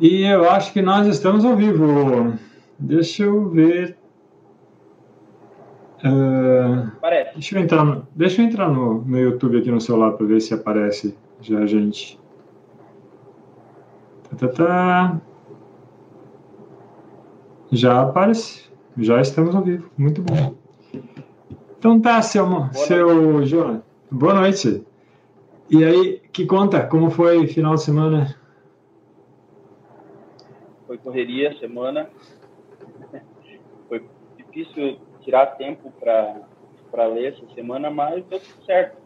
E eu acho que nós estamos ao vivo. Deixa eu ver. Uh, Parece. Deixa eu entrar, no, deixa eu entrar no, no YouTube aqui no celular para ver se aparece já a gente. Tá, tá, tá. Já aparece. Já estamos ao vivo. Muito bom. Então tá, seu, Boa seu João. Boa noite. E aí, que conta? Como foi final de semana? Foi correria semana. Foi difícil tirar tempo para ler essa semana, mas deu tudo certo.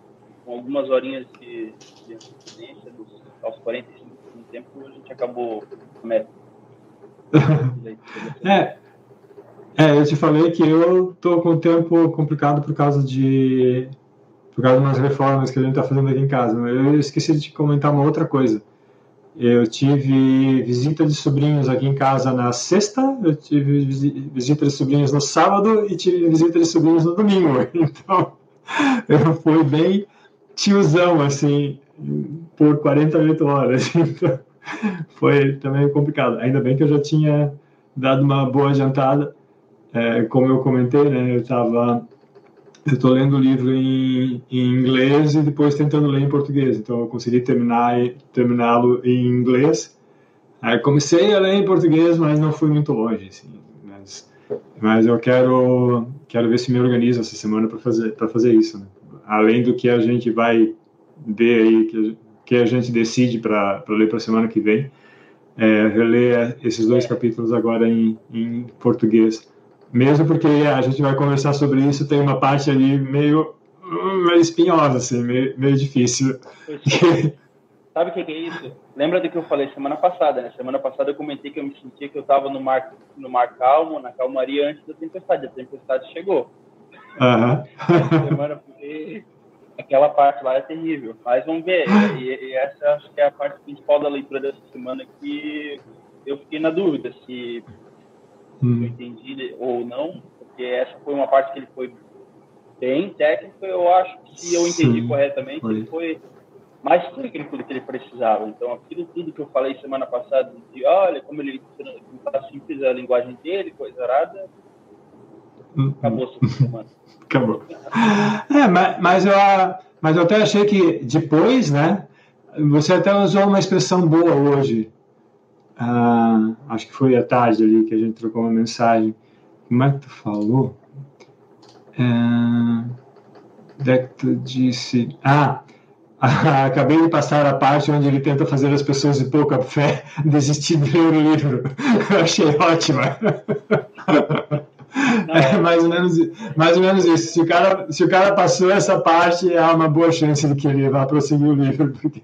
Com algumas horinhas de, de antecedência, dos, aos 45 do tempo, a gente acabou a meta. é, é, eu te falei que eu tô com o tempo complicado por causa de por causa de umas reformas que a gente está fazendo aqui em casa. Eu esqueci de comentar uma outra coisa. Eu tive visita de sobrinhos aqui em casa na sexta, eu tive visita de sobrinhos no sábado e tive visita de sobrinhos no domingo. Então, eu fui bem tiozão, assim, por 48 horas. Então, foi também complicado. Ainda bem que eu já tinha dado uma boa jantada. É, como eu comentei, né, eu estava eu estou lendo o livro em, em, inglês e depois tentando ler em português. Então eu consegui terminar terminá-lo em inglês. Aí comecei a ler em português, mas não fui muito longe, assim. Mas, mas eu quero quero ver se me organizo essa semana para fazer para fazer isso. Né? Além do que a gente vai ver aí que, que a gente decide para ler para a semana que vem, é, reler esses dois capítulos agora em, em português mesmo porque a gente vai conversar sobre isso, tem uma parte ali meio, meio espinhosa, assim, meio, meio difícil. Sabe o que, que, é isso? Lembra do que eu falei semana passada, né? Semana passada eu comentei que eu me sentia que eu estava no mar, no mar calmo, na calmaria antes da tempestade. A tempestade chegou. Uhum. semana porque aquela parte lá é terrível. Mas vamos ver. E, e, essa acho que é a parte principal da leitura dessa semana que eu fiquei na dúvida se hum. eu entendi ou não, porque essa foi uma parte que ele foi bem técnico, eu acho que se eu entendi Sim, corretamente, foi. ele foi mais técnico do que ele precisava. Então, aquilo tudo que eu falei semana passada, de olha como ele está simples a linguagem dele, coisa arada, hum. acabou essa semana. Acabou. É, mas, mas, eu, mas eu até achei que depois, né, você até usou uma expressão boa hoje, ah, acho que foi à tarde ali que a gente trocou uma mensagem. Como é que tu falou? É, que tu disse. Ah, acabei de passar a parte onde ele tenta fazer as pessoas de pouca fé desistir de ler o livro. Eu achei ótima. É mais ou, menos, mais ou menos isso. Se o, cara, se o cara passou essa parte, há uma boa chance de que ele vá prosseguir o livro, porque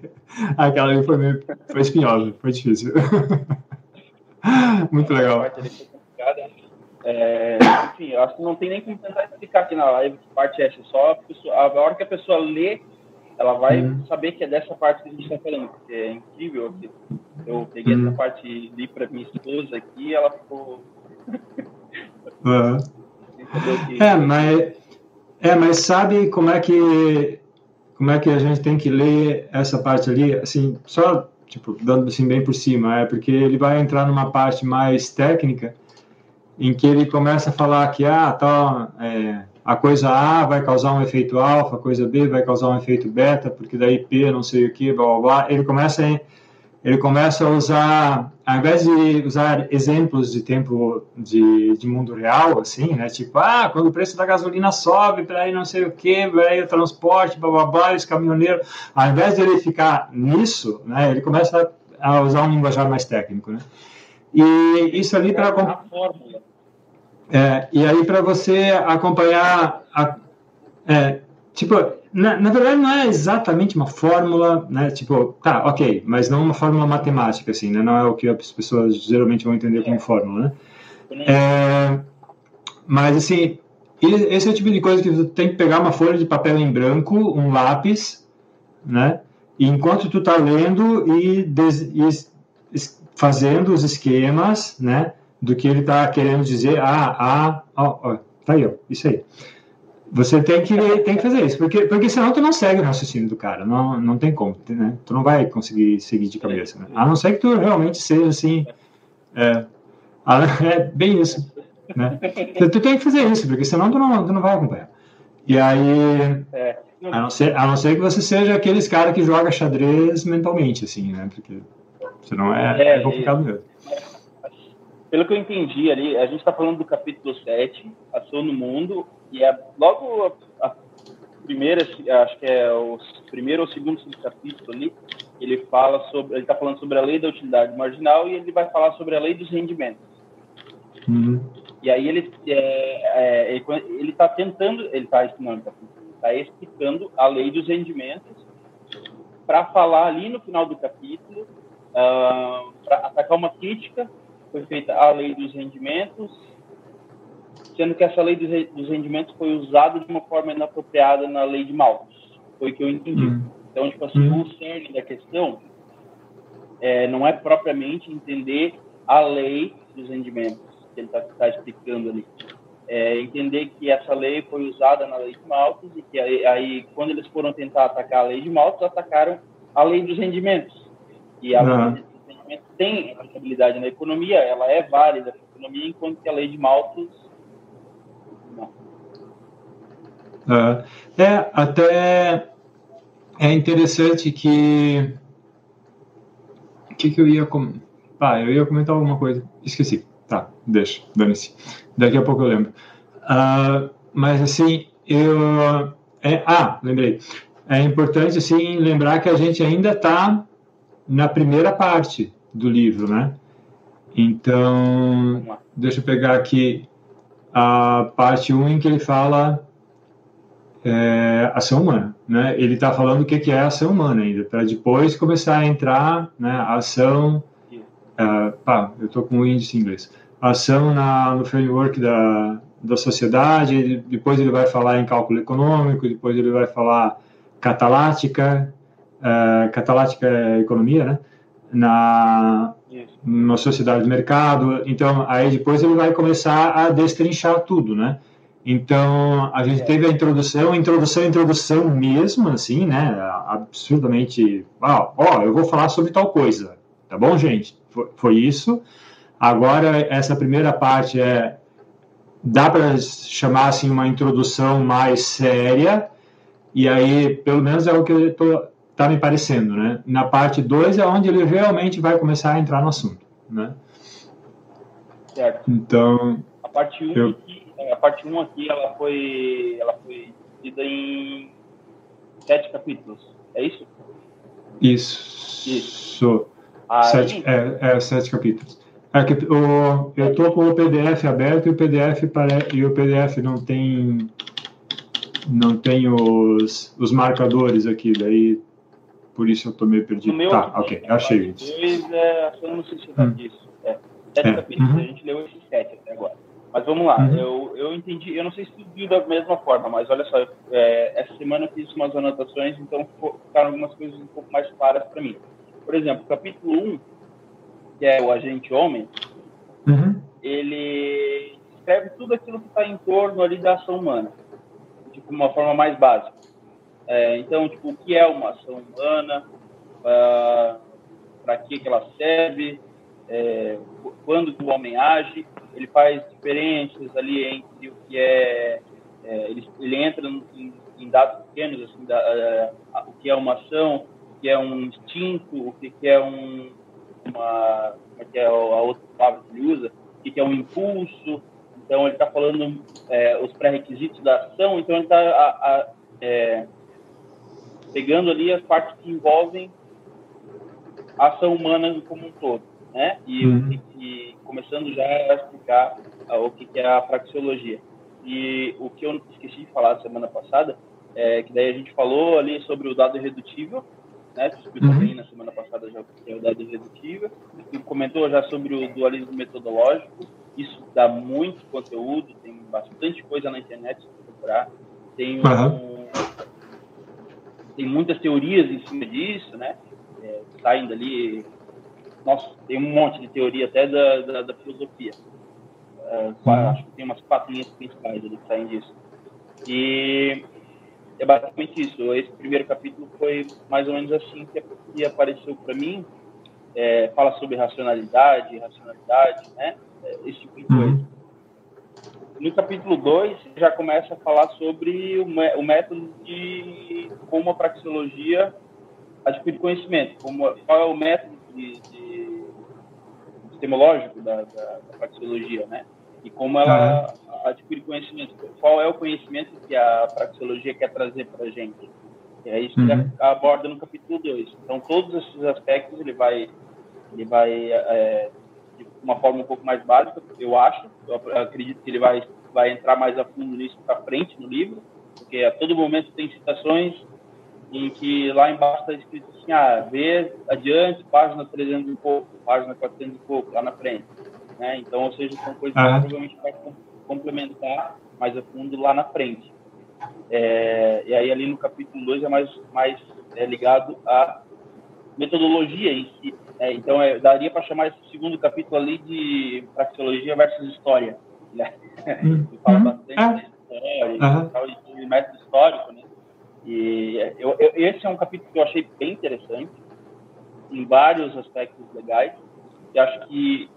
aquela ali foi, meio, foi espinhosa, foi difícil. Muito legal. É, enfim, eu acho que não tem nem como tentar explicar aqui na live que parte é essa. Só a, pessoa, a hora que a pessoa lê, ela vai uhum. saber que é dessa parte que a gente está falando, porque é incrível. Eu peguei uhum. essa parte e li para minha esposa aqui ela ficou. É, mas, é, mas sabe como é que como é que a gente tem que ler essa parte ali, assim, só tipo dando assim bem por cima, é porque ele vai entrar numa parte mais técnica em que ele começa a falar que ah, tá, é, a coisa A vai causar um efeito alfa, a coisa B vai causar um efeito beta, porque daí P não sei o que, blá blá blá. Ele começa a ele começa a usar, ao invés de usar exemplos de tempo de, de mundo real, assim, né? Tipo, ah, quando o preço da gasolina sobe, para aí não sei o que, aí o transporte, blá, os caminhoneiros. Ao invés de ele ficar nisso, né? Ele começa a usar um linguajar mais técnico, né? E isso ali para... É, e aí para você acompanhar... A, é, tipo, na, na, verdade não é exatamente uma fórmula, né? Tipo, tá, ok, mas não uma fórmula matemática, assim, né? Não é o que as pessoas geralmente vão entender como fórmula, né? É, mas, assim, esse é o tipo de coisa que tu tem que pegar uma folha de papel em branco, um lápis, né? E enquanto tu tá lendo e, des, e fazendo os esquemas, né? Do que ele tá querendo dizer, ah, ah, ó, ó, tá aí, ó, isso aí Você tem que, tem que fazer isso, porque, porque senão tu não segue o raciocínio do cara, não, não tem como, né? Tu não vai conseguir seguir de cabeça, né? A não ser que tu realmente seja assim, é, é bem isso, né? Tu tem que fazer isso, porque senão tu não, tu não vai acompanhar. E aí, é. a, não ser, a não ser que você seja aqueles caras que joga xadrez mentalmente, assim, né? Porque senão é, é, é complicado mesmo. Pelo que eu entendi ali, a gente está falando do capítulo 7, Ação no Mundo, e é logo a, a primeira, acho que é o primeiro ou segundo capítulo ali, ele fala sobre, ele está falando sobre a lei da utilidade marginal e ele vai falar sobre a lei dos rendimentos. Uhum. E aí ele é, é, ele está tentando, ele está está tá explicando a lei dos rendimentos para falar ali no final do capítulo, uh, ah, para atacar uma crítica foi feita a lei dos rendimentos, sendo que essa lei dos rendimentos foi usada de uma forma inapropriada na lei de Malthus. Foi o que eu entendi. Uhum. Então, tipo assim, uhum. o cerne da questão é, não é propriamente entender a lei dos rendimentos que ele está tá explicando ali. É entender que essa lei foi usada na lei de Malthus e que aí, aí, quando eles foram tentar atacar a lei de Malthus, atacaram a lei dos rendimentos. E a uhum. lei tem aplicabilidade na economia, ela é válida na economia, enquanto que a lei de Malthus não. É, é, até é interessante que o que, que eu ia com... ah, eu ia comentar alguma coisa, esqueci. Tá, deixa, dane-se. Daqui a pouco eu lembro. Uh, mas assim, eu é, ah, lembrei. É importante assim lembrar que a gente ainda está na primeira parte do livro, né? Então, deixa eu pegar aqui a parte 1 em que ele fala é, ação humana, né? Ele está falando o que, que é ação humana ainda, para depois começar a entrar, né? Ação, é, pá, eu estou com o índice em inglês. Ação na, no framework da, da sociedade, depois ele vai falar em cálculo econômico, depois ele vai falar catalática, é, catalática é economia, né? na, na sociedade de mercado. Então, aí depois ele vai começar a destrinchar tudo, né? Então, a gente teve a introdução, introdução, introdução mesmo, assim, né? Absurdamente, ah, ó, eu vou falar sobre tal coisa, tá bom, gente? Foi, foi isso. Agora, essa primeira parte é, dá para chamar, assim, uma introdução mais séria, e aí, pelo menos é o que eu estou está me parecendo, né? Na parte 2 é onde ele realmente vai começar a entrar no assunto, né? Certo. Então, a parte 1 um eu... é, a parte 1 um aqui, ela foi, ela foi dividida em sete capítulos, é isso? Isso. Isso. Aí... Sete, é, é, sete capítulos. É o, eu estou com o PDF aberto e o PDF, pare, e o PDF não tem não tem os, os marcadores aqui, daí por isso eu tô meio perdido. tá, ok, achei isso. Dois, é, eu não sei se hum. disso. É, sete é. capítulos, uhum. a gente leu esses sete até agora. Mas vamos lá, uhum. eu, eu entendi, eu não sei se tu viu da mesma forma, mas olha só, é, essa semana eu fiz umas anotações, então ficaram algumas coisas um pouco mais claras para mim. Por exemplo, capítulo 1, que é o agente homem, uhum. ele escreve tudo aquilo que está em torno ali da ação humana, de uma forma mais básica. É, então, tipo, o que é uma ação humana, para que, que ela serve, é, quando o homem age, ele faz diferenças ali entre o que é, é ele, ele, entra em, em, dados pequenos, assim, da, é, o que é uma ação, o que é um instinto, o que, é um, uma, como é que é a outra palavra que ele usa, o que, é um impulso, então ele está falando é, os pré-requisitos da ação, então ele está é, pegando ali as partes que envolvem a ação humana como um todo, né? E, uhum. e começando já a explicar uh, o que, que é a praxeologia. E o que eu esqueci de falar semana passada é que daí a gente falou ali sobre o dado irredutível, né? Tu explicou uhum. bem na semana passada já o que é o dado irredutível. E comentou já sobre o dualismo metodológico. Isso dá muito conteúdo, tem bastante coisa na internet para procurar. Tem uhum. um, tem muitas teorias em cima disso, né? É, saindo ali, nossa, tem um monte de teoria até da, da, da filosofia. É, acho que tem umas quatro linhas principais ali que saem disso. E é basicamente isso. Esse primeiro capítulo foi mais ou menos assim que, que apareceu para mim. É, fala sobre racionalidade, racionalidade, né? É, esse tipo de coisa. Uhum. No capítulo 2, já começa a falar sobre o, o método de como a praxeologia adquire conhecimento, como, qual é o método de, de epistemológico da, da, da praxeologia, né? E como ela uhum. adquire conhecimento, qual é o conhecimento que a praxeologia quer trazer para a gente. É isso que uhum. aborda no capítulo 2. Então, todos esses aspectos ele vai, ele vai é, de uma forma um pouco mais básica, eu acho. Eu acredito que ele vai, vai entrar mais a fundo nisso para frente no livro, porque a todo momento tem citações em que lá embaixo está escrito assim, ah, vê adiante, página 300 e pouco, página 400 e pouco, lá na frente. Né? Então, ou seja, são coisas que provavelmente vai complementar mais a fundo lá na frente. É, e aí ali no capítulo 2 é mais, mais é, ligado à metodologia em si. É, então, é, daria para chamar esse segundo capítulo ali de praxeologia versus história. Né? Uhum. fala bastante uhum. de história uhum. de método histórico, né? E eu, eu, esse é um capítulo que eu achei bem interessante, em vários aspectos legais. E acho que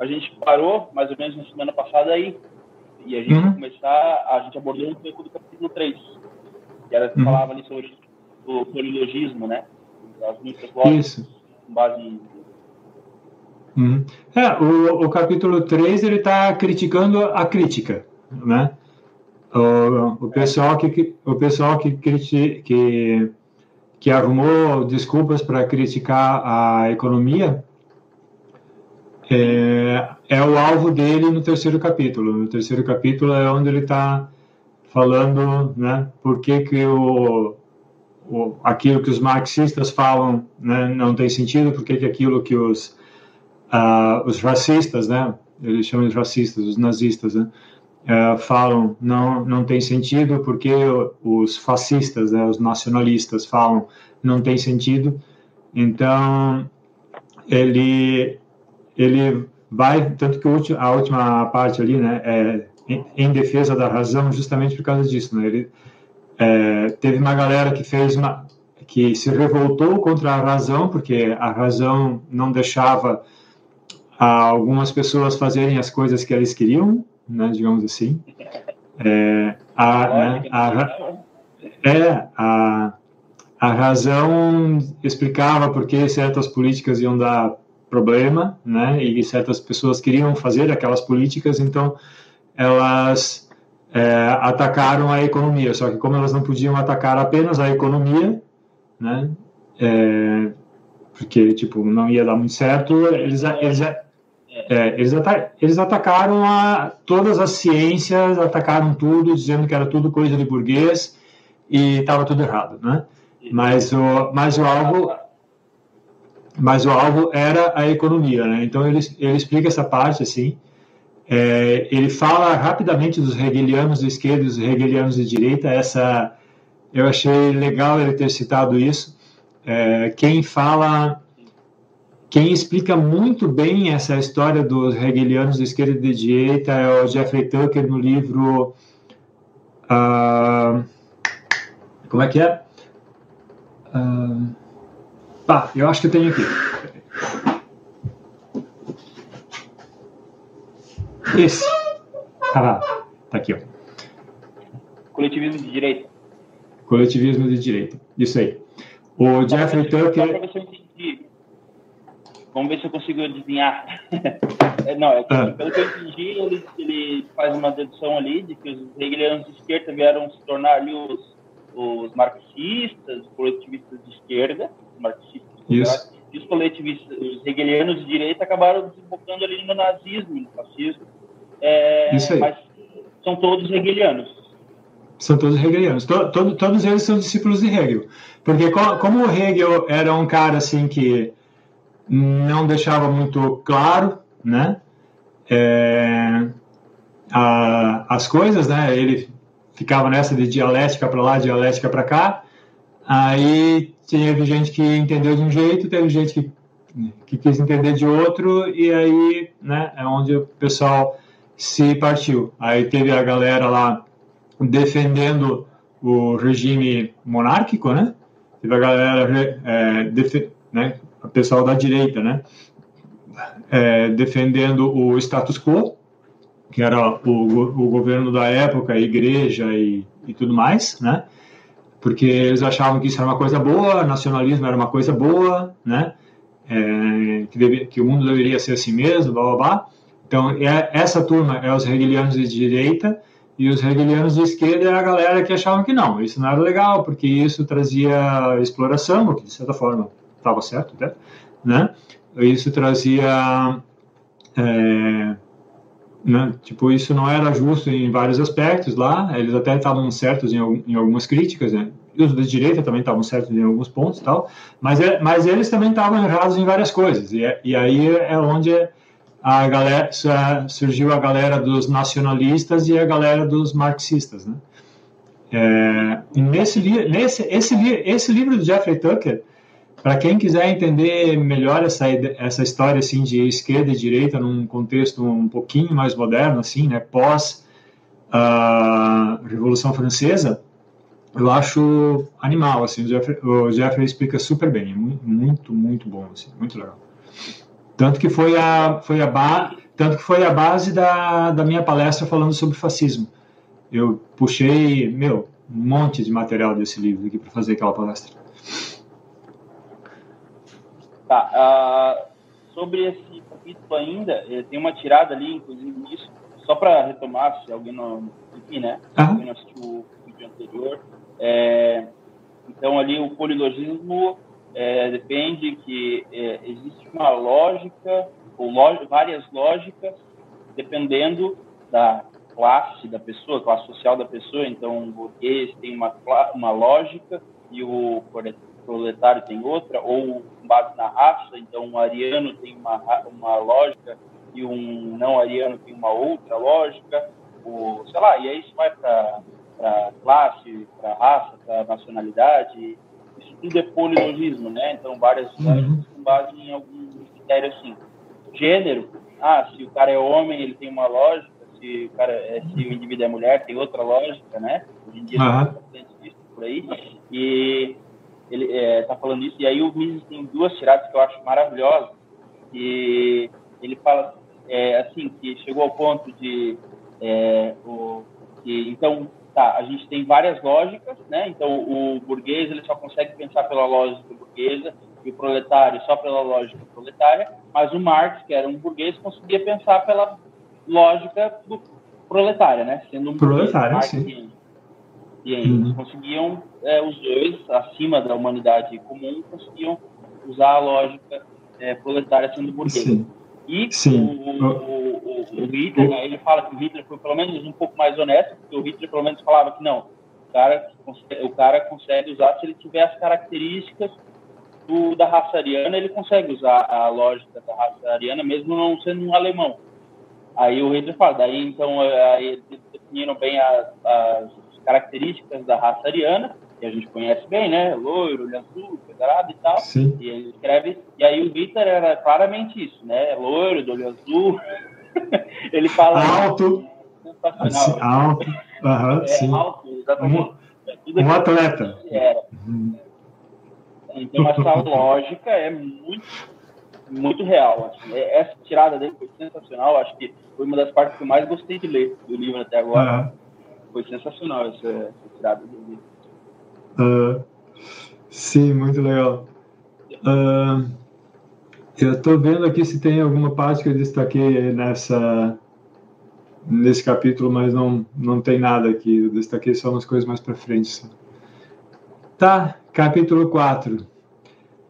a gente parou mais ou menos na semana passada aí. E a gente uhum. vai começar, a gente abordou um pouco do capítulo 3, que era que uhum. falava ali sobre o polilogismo, né? As muitas Isso. com base em Uhum. É, o, o capítulo 3 ele está criticando a crítica, né? O, o pessoal que o pessoal que, que que arrumou desculpas para criticar a economia é, é o alvo dele no terceiro capítulo. No terceiro capítulo é onde ele está falando, né, por que que o, o, aquilo que os marxistas falam né, não tem sentido, por que que aquilo que os uh, os racistas, né, eles chamam de racistas, os nazistas, né, uh, falam não não tem sentido porque os fascistas, né, os nacionalistas falam não tem sentido. Então ele ele vai tanto que a última parte ali, né, é em, defesa da razão, justamente por causa disso, né? Ele é, teve uma galera que fez uma que se revoltou contra a razão porque a razão não deixava algumas pessoas fazerem as coisas que eles queriam né, digamos assim. É, a, né, a, é, a, a razão explicava por que certas políticas iam dar problema, né, e certas pessoas queriam fazer aquelas políticas, então elas é, atacaram a economia, só que como elas não podiam atacar apenas a economia, né, é, porque, tipo, não ia dar muito certo, eles, eles, é, eles, ata eles atacaram a, todas as ciências, atacaram tudo, dizendo que era tudo coisa de burguês e estava tudo errado, né? Mas o, mas o alvo, mas o alvo era a economia, né? Então ele, ele explica essa parte assim. É, ele fala rapidamente dos hegelianos de esquerda e dos hegelianos de direita. Essa eu achei legal ele ter citado isso. É, quem fala quem explica muito bem essa história dos hegelianos de esquerda e de direita é o Jeffrey Tucker no livro. Uh, como é que é? Uh, tá, eu acho que eu tenho aqui. Esse. Ah, lá. Tá aqui, ó. Coletivismo de direita. Coletivismo de direita. Isso aí. O Jeffrey Tucker. Vamos ver se eu consigo adivinhar. É, não, é que, ah. pelo que eu entendi, ele, ele faz uma dedução ali de que os hegelianos de esquerda vieram se tornar ali os, os marxistas, os coletivistas de esquerda, os marxistas Isso. e os coletivistas, os hegelianos de direita acabaram desembocando ali no nazismo, no fascismo. É, Isso aí. Mas são todos hegelianos. São todos hegelianos. To, to, todos eles são discípulos de Hegel. Porque como o Hegel era um cara assim que não deixava muito claro, né? É, a, as coisas, né? Ele ficava nessa de dialética para lá, dialética para cá. Aí teve gente que entendeu de um jeito, teve gente que, que quis entender de outro, e aí, né? É onde o pessoal se partiu. Aí teve a galera lá defendendo o regime monárquico, né? Teve a galera, é, né, o pessoal da direita, né? É, defendendo o status quo, que era o, o governo da época, a igreja e, e tudo mais, né? Porque eles achavam que isso era uma coisa boa, nacionalismo era uma coisa boa, né? É, que, deve, que, o mundo deveria ser assim mesmo, blá blá blá. Então, é, essa turma é os hegelianos de direita, e os hegelianos de esquerda é a galera que achavam que não, isso não era legal, porque isso trazia exploração, que de certa forma estava certo, né? Isso trazia. É, né? Tipo, isso não era justo em vários aspectos lá, eles até estavam certos em, em algumas críticas, né? E os de direita também estavam certos em alguns pontos tal, mas, é, mas eles também estavam errados em várias coisas, e, e aí é onde a galera, surgiu a galera dos nacionalistas e a galera dos marxistas, né? É, nesse, nesse esse, esse livro do Jeffrey Tucker, para quem quiser entender melhor essa, essa história assim de esquerda e direita num contexto um pouquinho mais moderno, assim, né, pós a Revolução Francesa, eu acho animal, assim, o Jeffrey, o Jeffrey explica super bem, muito, muito bom, assim, muito legal. Tanto que foi a, foi a, ba, tanto que foi a base da, da minha palestra falando sobre fascismo. Eu puxei, meu, um monte de material desse livro aqui para fazer aquela palestra. Tá, uh, sobre esse capítulo ainda, eh, tem uma tirada ali, inclusive nisso, só para retomar, se alguém não, enfim, né, uhum. alguém não assistiu o vídeo anterior, é, então ali o polilogismo é, depende que é, existe uma lógica, ou várias lógicas, dependendo da classe da pessoa, classe social da pessoa, então o burguês tem uma, uma lógica e o proletário tem outra, ou com base na raça, então um ariano tem uma, uma lógica e um não ariano tem uma outra lógica, ou, sei lá, e aí isso vai para classe, para raça, para nacionalidade, isso tudo é polilogismo, né? Então, várias uhum. com base em algum critério assim. Gênero, ah, se o cara é homem, ele tem uma lógica, se o, cara é, se o indivíduo é mulher, tem outra lógica, né? Hoje em dia uhum. tem bastante isso por aí. E ele está é, falando isso. E aí o Mises tem duas tiradas que eu acho maravilhosas. E ele fala é, assim que chegou ao ponto de é, o, que então tá, a gente tem várias lógicas, né? Então o burguês ele só consegue pensar pela lógica burguesa e o proletário só pela lógica proletária, mas o Marx, que era um burguês, conseguia pensar pela lógica do proletária, né? Sendo um proletário, burguês, sim. E aí uhum. conseguiam, é, os dois, acima da humanidade comum, conseguiam usar a lógica é, proletária sendo burguês. Sim. E Sim. O, o, o, o Hitler, né, ele fala que o Hitler foi pelo menos um pouco mais honesto, porque o Hitler pelo menos falava que não, o cara, o cara consegue usar se ele tiver as características do, da raça ariana, ele consegue usar a lógica da raça ariana, mesmo não sendo um alemão. Aí o Hitler fala, daí então aí, definiram bem as, as características da raça ariana, que a gente conhece bem, né? Loiro, olho azul, pesado e tal. Sim. E ele escreve. E aí o Victor era claramente isso, né? Loiro, do olho azul. ele fala. Alto. Assim, alto. Uhum, é, sim. alto, exatamente. Um, um atleta. Era. Uhum. Então essa lógica é muito, muito real. Assim. É, essa tirada dele foi sensacional. Acho que foi uma das partes que eu mais gostei de ler do livro até agora. Uhum foi sensacional essa, essa do vídeo. Uh, sim, muito legal. Uh, eu estou vendo aqui se tem alguma parte que eu destaquei nessa nesse capítulo, mas não, não tem nada aqui. Eu destaquei só umas coisas mais para frente. Tá, capítulo 4.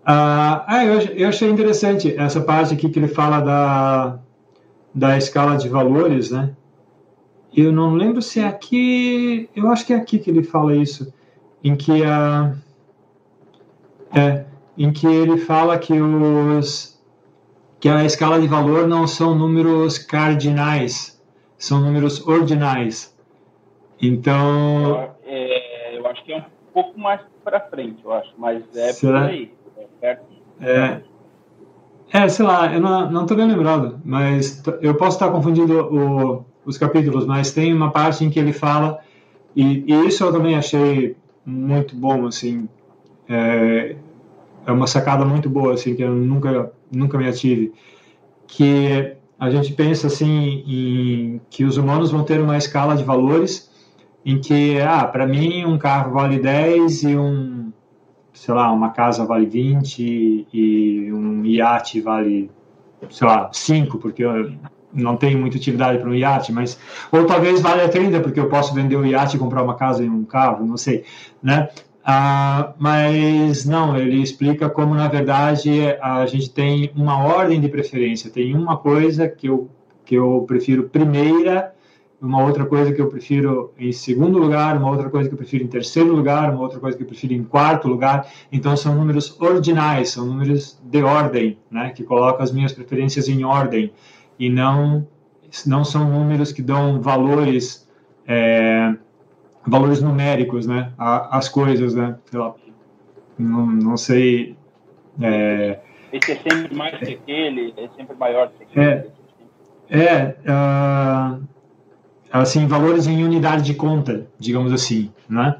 Ah, ah eu, eu achei interessante essa parte aqui que ele fala da, da escala de valores, né? Eu não lembro se é aqui, eu acho que é aqui que ele fala isso, em que a é, em que ele fala que os que a escala de valor não são números cardinais, são números ordinais. Então, é, eu acho que é um pouco mais para frente, eu acho, mas é Será? por aí, é perto. É, é, sei lá, eu não, não tô bem lembrado, mas eu posso estar confundindo o, os capítulos, mas tem uma parte em que ele fala e, e, isso eu também achei muito bom, assim, é, é uma sacada muito boa, assim, que eu nunca, nunca me ative, que a gente pensa, assim, em que os humanos vão ter uma escala de valores em que, ah, para mim um carro vale 10 e um, sei lá, uma casa vale 20 e um iate vale, sei lá, 5, porque não tenho muita utilidade para um iate, mas ou talvez valha 30 porque eu posso vender o iate e comprar uma casa e um carro, não sei, né? Ah, mas não, ele explica como na verdade a gente tem uma ordem de preferência, tem uma coisa que eu que eu prefiro primeira, uma outra coisa que eu prefiro em segundo lugar, uma outra coisa que eu prefiro em terceiro lugar, uma outra coisa que eu prefiro em quarto lugar. Então são números ordinais, são números de ordem, né, que colocam as minhas preferências em ordem e não não são números que dão valores é, valores numéricos, né, às coisas, né, lá, não, não sei. É, Esse é sempre mais que aquele, é sempre maior que aquele. É, é uh, assim, valores em unidade de conta, digamos assim, né?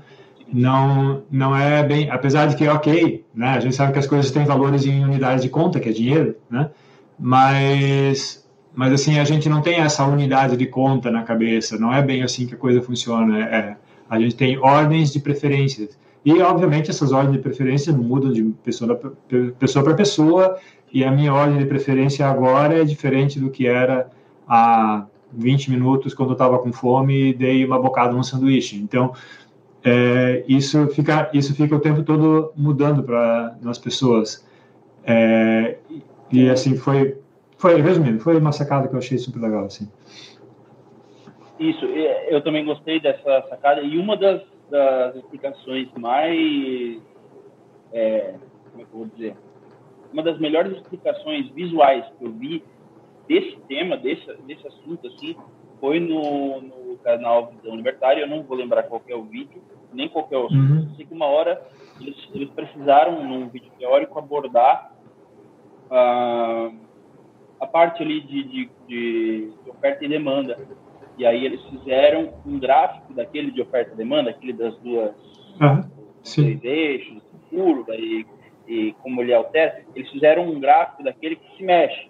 Não, não é bem, apesar de que é ok, né? A gente sabe que as coisas têm valores em unidade de conta, que é dinheiro, né? Mas mas assim a gente não tem essa unidade de conta na cabeça. Não é bem assim que a coisa funciona. É, a gente tem ordens de preferências. E obviamente essas ordens de preferência mudam de pessoa para pessoa e a minha ordem de preferência agora é diferente do que era há 20 minutos quando eu estava com fome e dei uma bocada no sanduíche. Então é, isso fica isso fica o tempo todo mudando para as pessoas. É, e assim foi foi, resumindo, foi uma sacada que eu achei super legal, assim. Isso, eu também gostei dessa sacada. E uma das, das explicações mais. É, como é que eu vou dizer? Uma das melhores explicações visuais que eu vi desse tema, desse, desse assunto, assim, foi no, no canal Visão Libertária. Eu não vou lembrar qual é o vídeo, nem qual é o assunto. Uhum. sei que uma hora eles, eles precisaram, num vídeo teórico, abordar. Uh, a parte ali de, de, de, oferta e demanda. E aí eles fizeram um gráfico daquele de oferta e demanda, aquele das duas dois eixos, curva e, e como ele altera. Eles fizeram um gráfico daquele que se mexe.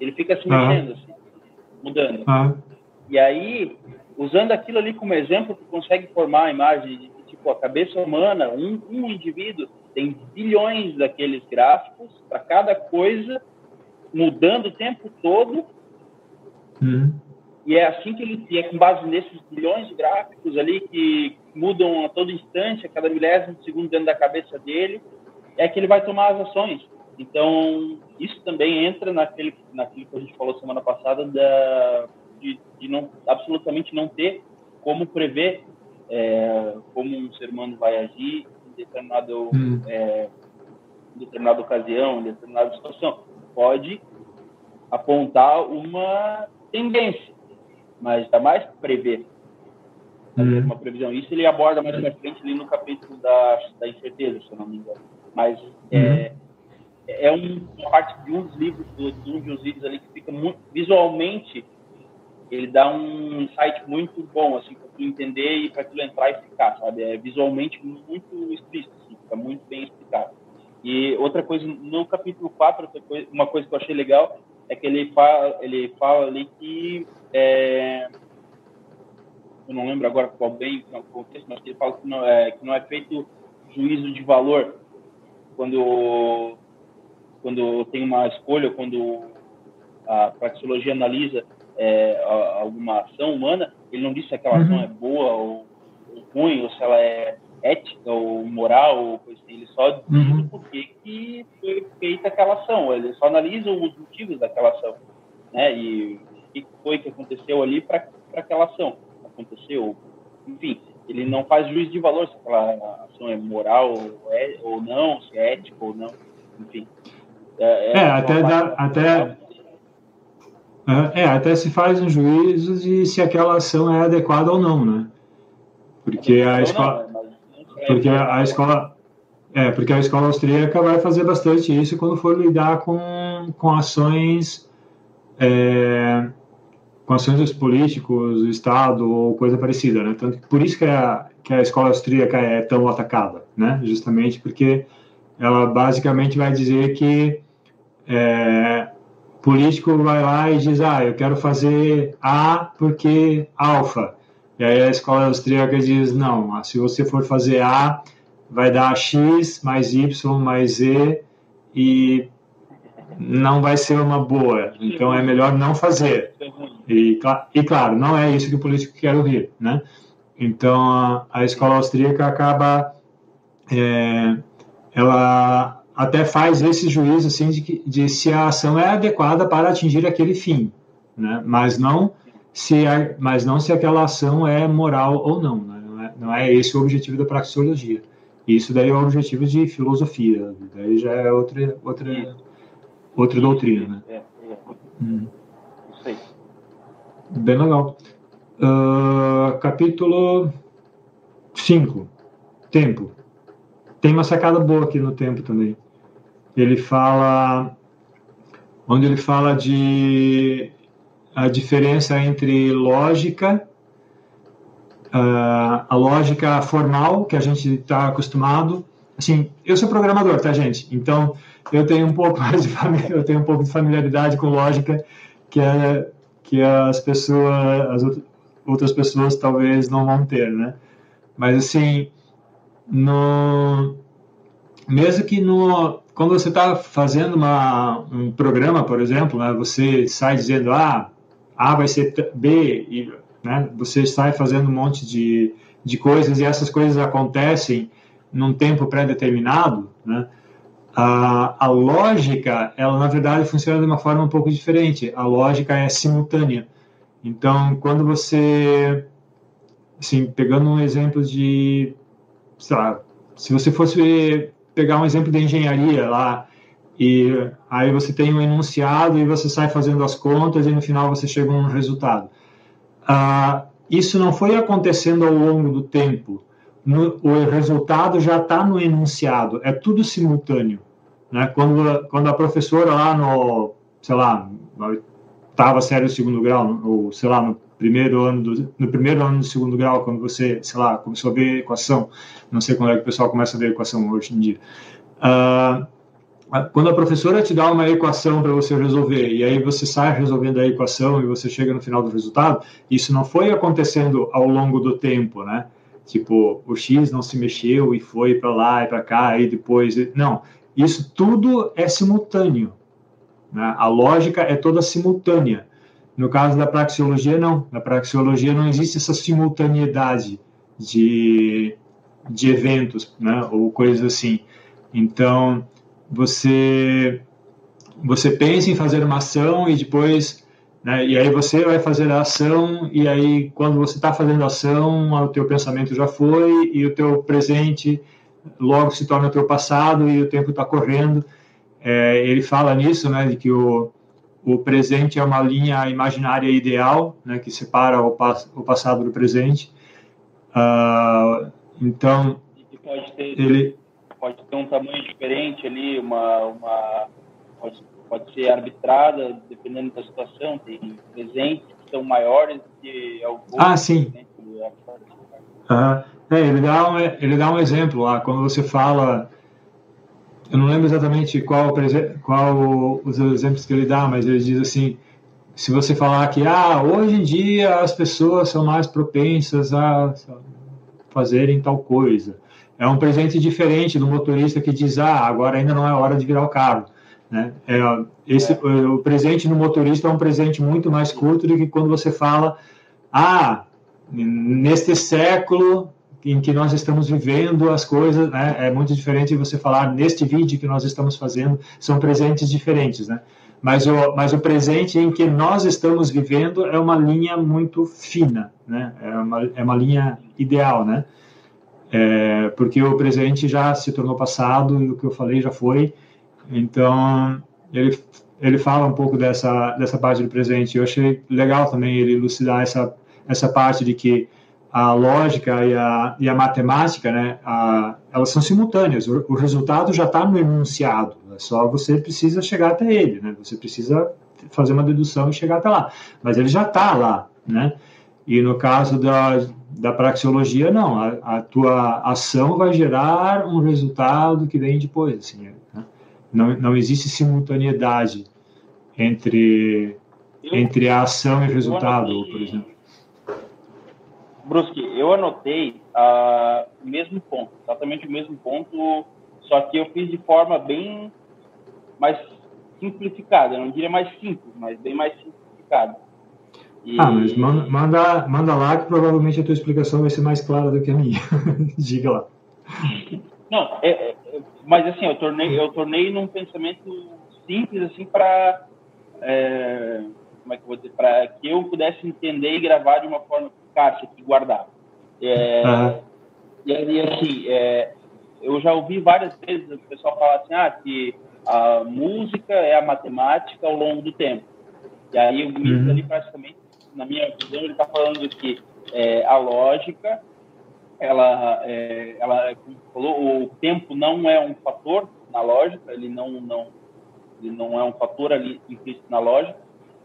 Ele fica se mexendo, assim, mudando. E aí, usando aquilo ali como exemplo, tu consegue formar a imagem de tipo a cabeça humana, um, um indivíduo tem bilhões daqueles gráficos para cada coisa mudando o tempo todo. Uhum. E é assim que ele é com base nesses bilhões de gráficos ali que mudam a todo instante, a cada milésimo de segundo dentro da cabeça dele, é que ele vai tomar as ações. Então, isso também entra naquele, naquilo que a gente falou semana passada da, de, de não, absolutamente não ter como prever é, como um ser humano vai agir em determinado, hum. é, em determinada ocasião, em determinada situação pode apontar uma tendência, mas jamais prever fazer uma previsão. Isso ele aborda mais na frente ali no capítulo da, da incerteza, se eu não me engano. Mas é, uhum. é um, uma parte de um dos livros, de um dos vídeos ali que fica muito, visualmente, ele dá um insight muito bom, assim, para tu entender e para tu entrar e ficar, sabe? É visualmente muito explícito, assim, fica muito bem explicado. E outra coisa, no capítulo 4, uma coisa que eu achei legal é que ele fala, ele fala ali que. É, eu não lembro agora qual bem o contexto, mas ele fala que não, é, que não é feito juízo de valor quando, quando tem uma escolha, quando a praxeologia analisa é, alguma ação humana, ele não diz se aquela ação uhum. é boa ou, ou ruim, ou se ela é ética ou moral, ou coisa assim. Ele só diz uhum. por que, que foi feita aquela ação. Ele só analisa os motivos daquela ação, né? E o que foi que aconteceu ali para aquela ação. Aconteceu, enfim, ele não faz juízo de valor se aquela ação é moral ou, é, ou não, se é ética ou não, enfim. É, é, é até dá, até é, até se faz um juízo de se aquela ação é adequada ou não, né? Porque a escola, porque a escola, é, porque a escola austríaca vai fazer bastante isso quando for lidar com, com ações é, com ações dos políticos, do Estado ou coisa parecida, né? Tanto, por isso que a, que a escola austríaca é tão atacada, né? Justamente porque ela basicamente vai dizer que é, político vai lá e diz, ah, eu quero fazer A porque alfa. E aí a escola austríaca diz, não, se você for fazer A, vai dar X mais Y mais Z e não vai ser uma boa. Então é melhor não fazer. E, e claro, não é isso que o político quer ouvir, né? Então a, a escola austríaca acaba é, ela até faz esse juízo assim de, de se a ação é adequada para atingir aquele fim, né? Mas não se a, mas não se aquela ação é moral ou não, né? não, é, não é esse o objetivo da praxeologia. Isso daí é o objetivo de filosofia, daí já é outra outra outra doutrina, né? É, é. Hum. Bem legal. Uh, capítulo 5. Tempo. Tem uma sacada boa aqui no tempo também. Ele fala. Onde ele fala de a diferença entre lógica, uh, a lógica formal, que a gente está acostumado. Assim, eu sou programador, tá, gente? Então, eu tenho um pouco mais de eu tenho um pouco de familiaridade com lógica que é que as pessoas, as outras pessoas talvez não vão ter, né? Mas assim, no mesmo que no quando você está fazendo uma, um programa, por exemplo, né, você sai dizendo ah, A vai ser B e né, você sai fazendo um monte de, de coisas e essas coisas acontecem num tempo pré-determinado, né? A, a lógica, ela na verdade funciona de uma forma um pouco diferente. A lógica é simultânea. Então, quando você, assim, pegando um exemplo de, sei lá, se você fosse pegar um exemplo de engenharia lá, e aí você tem um enunciado e você sai fazendo as contas e no final você chega a um resultado. Ah, isso não foi acontecendo ao longo do tempo no, o resultado já está no enunciado, é tudo simultâneo. Né? Quando, quando a professora lá no, sei lá, estava sério do segundo grau, ou sei lá, no primeiro ano do, no primeiro ano do segundo grau, quando você, sei lá, começou a ver equação, não sei quando é que o pessoal começa a ver equação hoje em dia. Uh, quando a professora te dá uma equação para você resolver e aí você sai resolvendo a equação e você chega no final do resultado, isso não foi acontecendo ao longo do tempo, né? Tipo, o X não se mexeu e foi para lá e para cá, e depois. Não, isso tudo é simultâneo. Né? A lógica é toda simultânea. No caso da praxeologia, não. Na praxeologia não existe essa simultaneidade de, de eventos, né? ou coisas assim. Então, você, você pensa em fazer uma ação e depois né? E aí você vai fazer a ação, e aí quando você está fazendo a ação, o teu pensamento já foi, e o teu presente logo se torna o teu passado, e o tempo está correndo. É, ele fala nisso, né, de que o, o presente é uma linha imaginária ideal, né, que separa o, o passado do presente. Uh, então, pode ter, ele pode ter um tamanho diferente ali, uma, uma pode pode ser arbitrada dependendo da situação. Tem presentes que são maiores que alguns. Ah, sim. Ah, é, ele, dá um, ele dá um exemplo lá, quando você fala. Eu não lembro exatamente qual, qual os exemplos que ele dá, mas ele diz assim: se você falar que ah, hoje em dia as pessoas são mais propensas a fazerem tal coisa. É um presente diferente do motorista que diz: ah, agora ainda não é hora de virar o carro. Né? É, esse, é. O presente no motorista é um presente muito mais curto do que quando você fala, ah, neste século em que nós estamos vivendo as coisas, né? é muito diferente você falar neste vídeo que nós estamos fazendo, são presentes diferentes, né? Mas o, mas o presente em que nós estamos vivendo é uma linha muito fina, né? É uma, é uma linha ideal, né? É, porque o presente já se tornou passado e o que eu falei já foi, então, ele, ele fala um pouco dessa, dessa parte do presente. Eu achei legal também ele elucidar essa, essa parte de que a lógica e a, e a matemática, né, a, elas são simultâneas. O, o resultado já está no enunciado. É só você precisa chegar até ele, né? Você precisa fazer uma dedução e chegar até lá. Mas ele já está lá, né? E no caso da, da praxeologia, não. A, a, tua ação vai gerar um resultado que vem depois. Assim, né? não, não existe simultaneidade entre, entre a ação e o resultado, anotei, por exemplo. Brusque, eu anotei uh, o mesmo ponto, exatamente o mesmo ponto, só que eu fiz de forma bem mais simplificada. Eu não diria mais simples, mas bem mais simplificada. E... Ah, mas manda, manda, manda lá que provavelmente a tua explicação vai ser mais clara do que a minha. Diga lá. Não, é, é, mas assim, eu tornei, eu tornei num pensamento simples assim para é, como é que eu vou dizer, para que eu pudesse entender e gravar de uma forma eficaz e guardar. É, uhum. E aí, assim, é, eu já ouvi várias vezes o pessoal falar assim, ah, que a música é a matemática ao longo do tempo. E aí o Mises uhum. ali praticamente, na minha visão, ele está falando que é, a lógica, ela, é, ela falou, o tempo não é um fator na lógica, ele não, não, ele não é um fator ali implícito na lógica,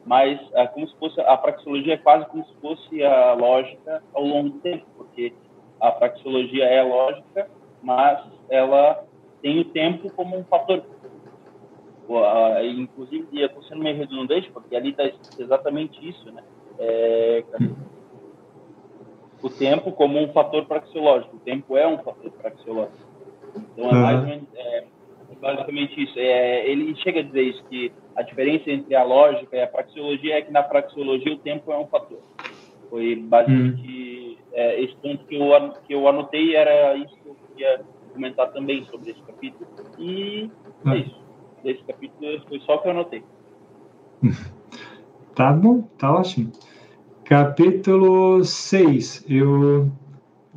mas é como se fosse a praxeologia é quase como se fosse a lógica ao longo do tempo, porque a praxeologia é lógica, mas ela tem o tempo como um fator inclusive, eu estou sendo meio redundante, porque ali está exatamente isso, né? É, o tempo como um fator praxeológico. O tempo é um fator praxeológico. Então, é, mais ou menos, é, basicamente isso. É, ele chega a dizer isso, que a diferença entre a lógica e a praxeologia é que na praxeologia o tempo é um fator. Foi basicamente hum. é, esse ponto que eu, que eu anotei, era isso que eu queria comentar também sobre esse capítulo. E é hum. isso desse capítulo foi só o que eu anotei. tá bom, tá ótimo. Capítulo 6. Eu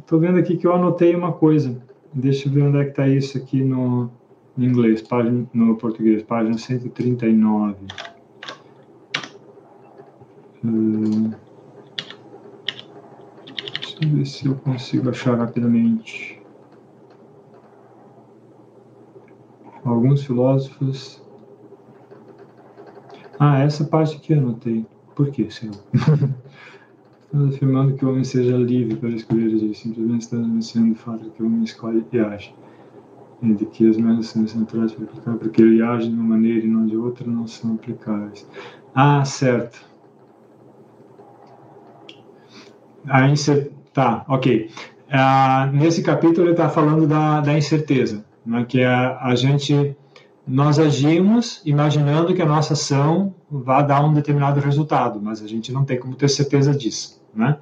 tô vendo aqui que eu anotei uma coisa. Deixa eu ver onde é que tá isso aqui no, no inglês, página, no português, página 139. Hum, deixa eu ver se eu consigo achar rapidamente. Alguns filósofos. Ah, essa parte aqui eu anotei. Por que, Senhor? Estamos afirmando que o homem seja livre para escolher agir, simplesmente estamos anunciando o fato que o homem escolhe e age. E de que as menos naturais para aplicar, porque ele age de uma maneira e não de outra, não são aplicáveis. Ah, certo. A incer... Tá, ok. Ah, nesse capítulo ele está falando da, da incerteza né, que é a gente nós agimos imaginando que a nossa ação vai dar um determinado resultado, mas a gente não tem como ter certeza disso, né?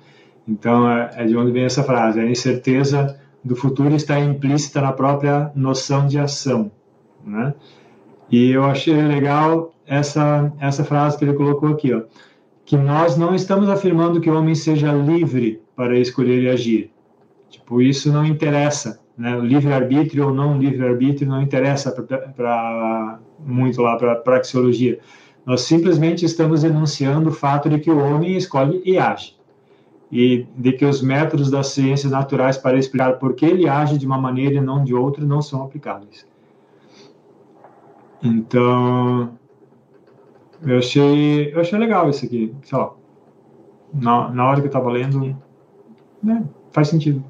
Então é, é de onde vem essa frase: a incerteza do futuro está implícita na própria noção de ação, né? E eu achei legal essa essa frase que ele colocou aqui, ó, que nós não estamos afirmando que o homem seja livre para escolher e agir. Tipo, isso não interessa né, o livre-arbítrio ou não livre-arbítrio não interessa para muito lá para a praxeologia. Nós simplesmente estamos enunciando o fato de que o homem escolhe e age. E de que os métodos das ciências naturais para explicar por que ele age de uma maneira e não de outra não são aplicáveis. Então, eu achei, eu achei legal isso aqui. Sei na, na hora que eu estava lendo, né, faz sentido.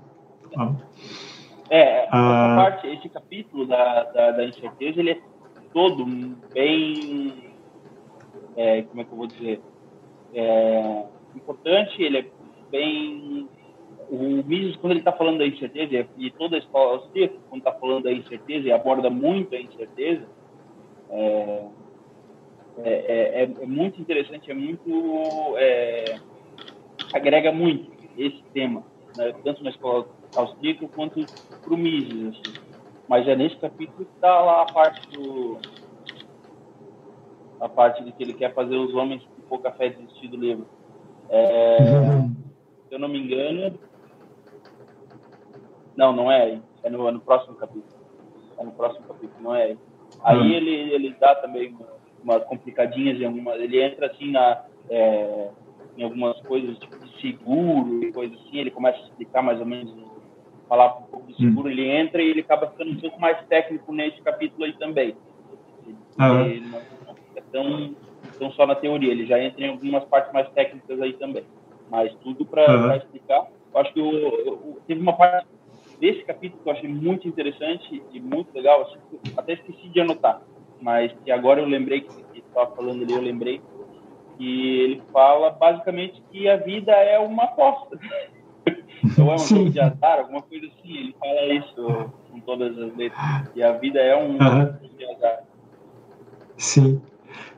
É, ah. essa parte, esse capítulo da, da, da, incerteza, ele é todo bem, é, como é que eu vou dizer, é, importante, ele é bem... O Mises, quando ele está falando da incerteza, e toda a escola quando está falando da incerteza, e aborda muito a incerteza, é, é, é, é, é muito interessante, é muito... É, agrega muito esse tema, né? tanto na escola austríaca quanto para o Mises. Assim. Mas é nesse capítulo que está lá a parte do. A parte de que ele quer fazer os homens com pouca fé desistir do livro. É, se eu não me engano. Não, não é aí. É no, é no próximo capítulo. É no próximo capítulo, não é aí. Aí uhum. ele, ele dá também uma, uma complicadinhas, uma, ele entra assim na. É, em algumas coisas tipo de seguro e coisas assim, ele começa a explicar mais ou menos falar um pouco do hum. seguro, hum. ele entra e ele acaba ficando um pouco mais técnico nesse capítulo aí também. Ah. Ele tão estão só na teoria, ele já entra em algumas partes mais técnicas aí também. Mas tudo para uhum. explicar. Eu acho que o, eu, teve uma parte desse capítulo que eu achei muito interessante e muito legal, assim, até esqueci de anotar, mas que agora eu lembrei que estava falando ali, eu lembrei que ele fala basicamente que a vida é uma aposta. Ou é um jogo de azar, alguma coisa assim. Ele fala isso com todas as letras. E a vida é um uhum. jogo de azar. Sim.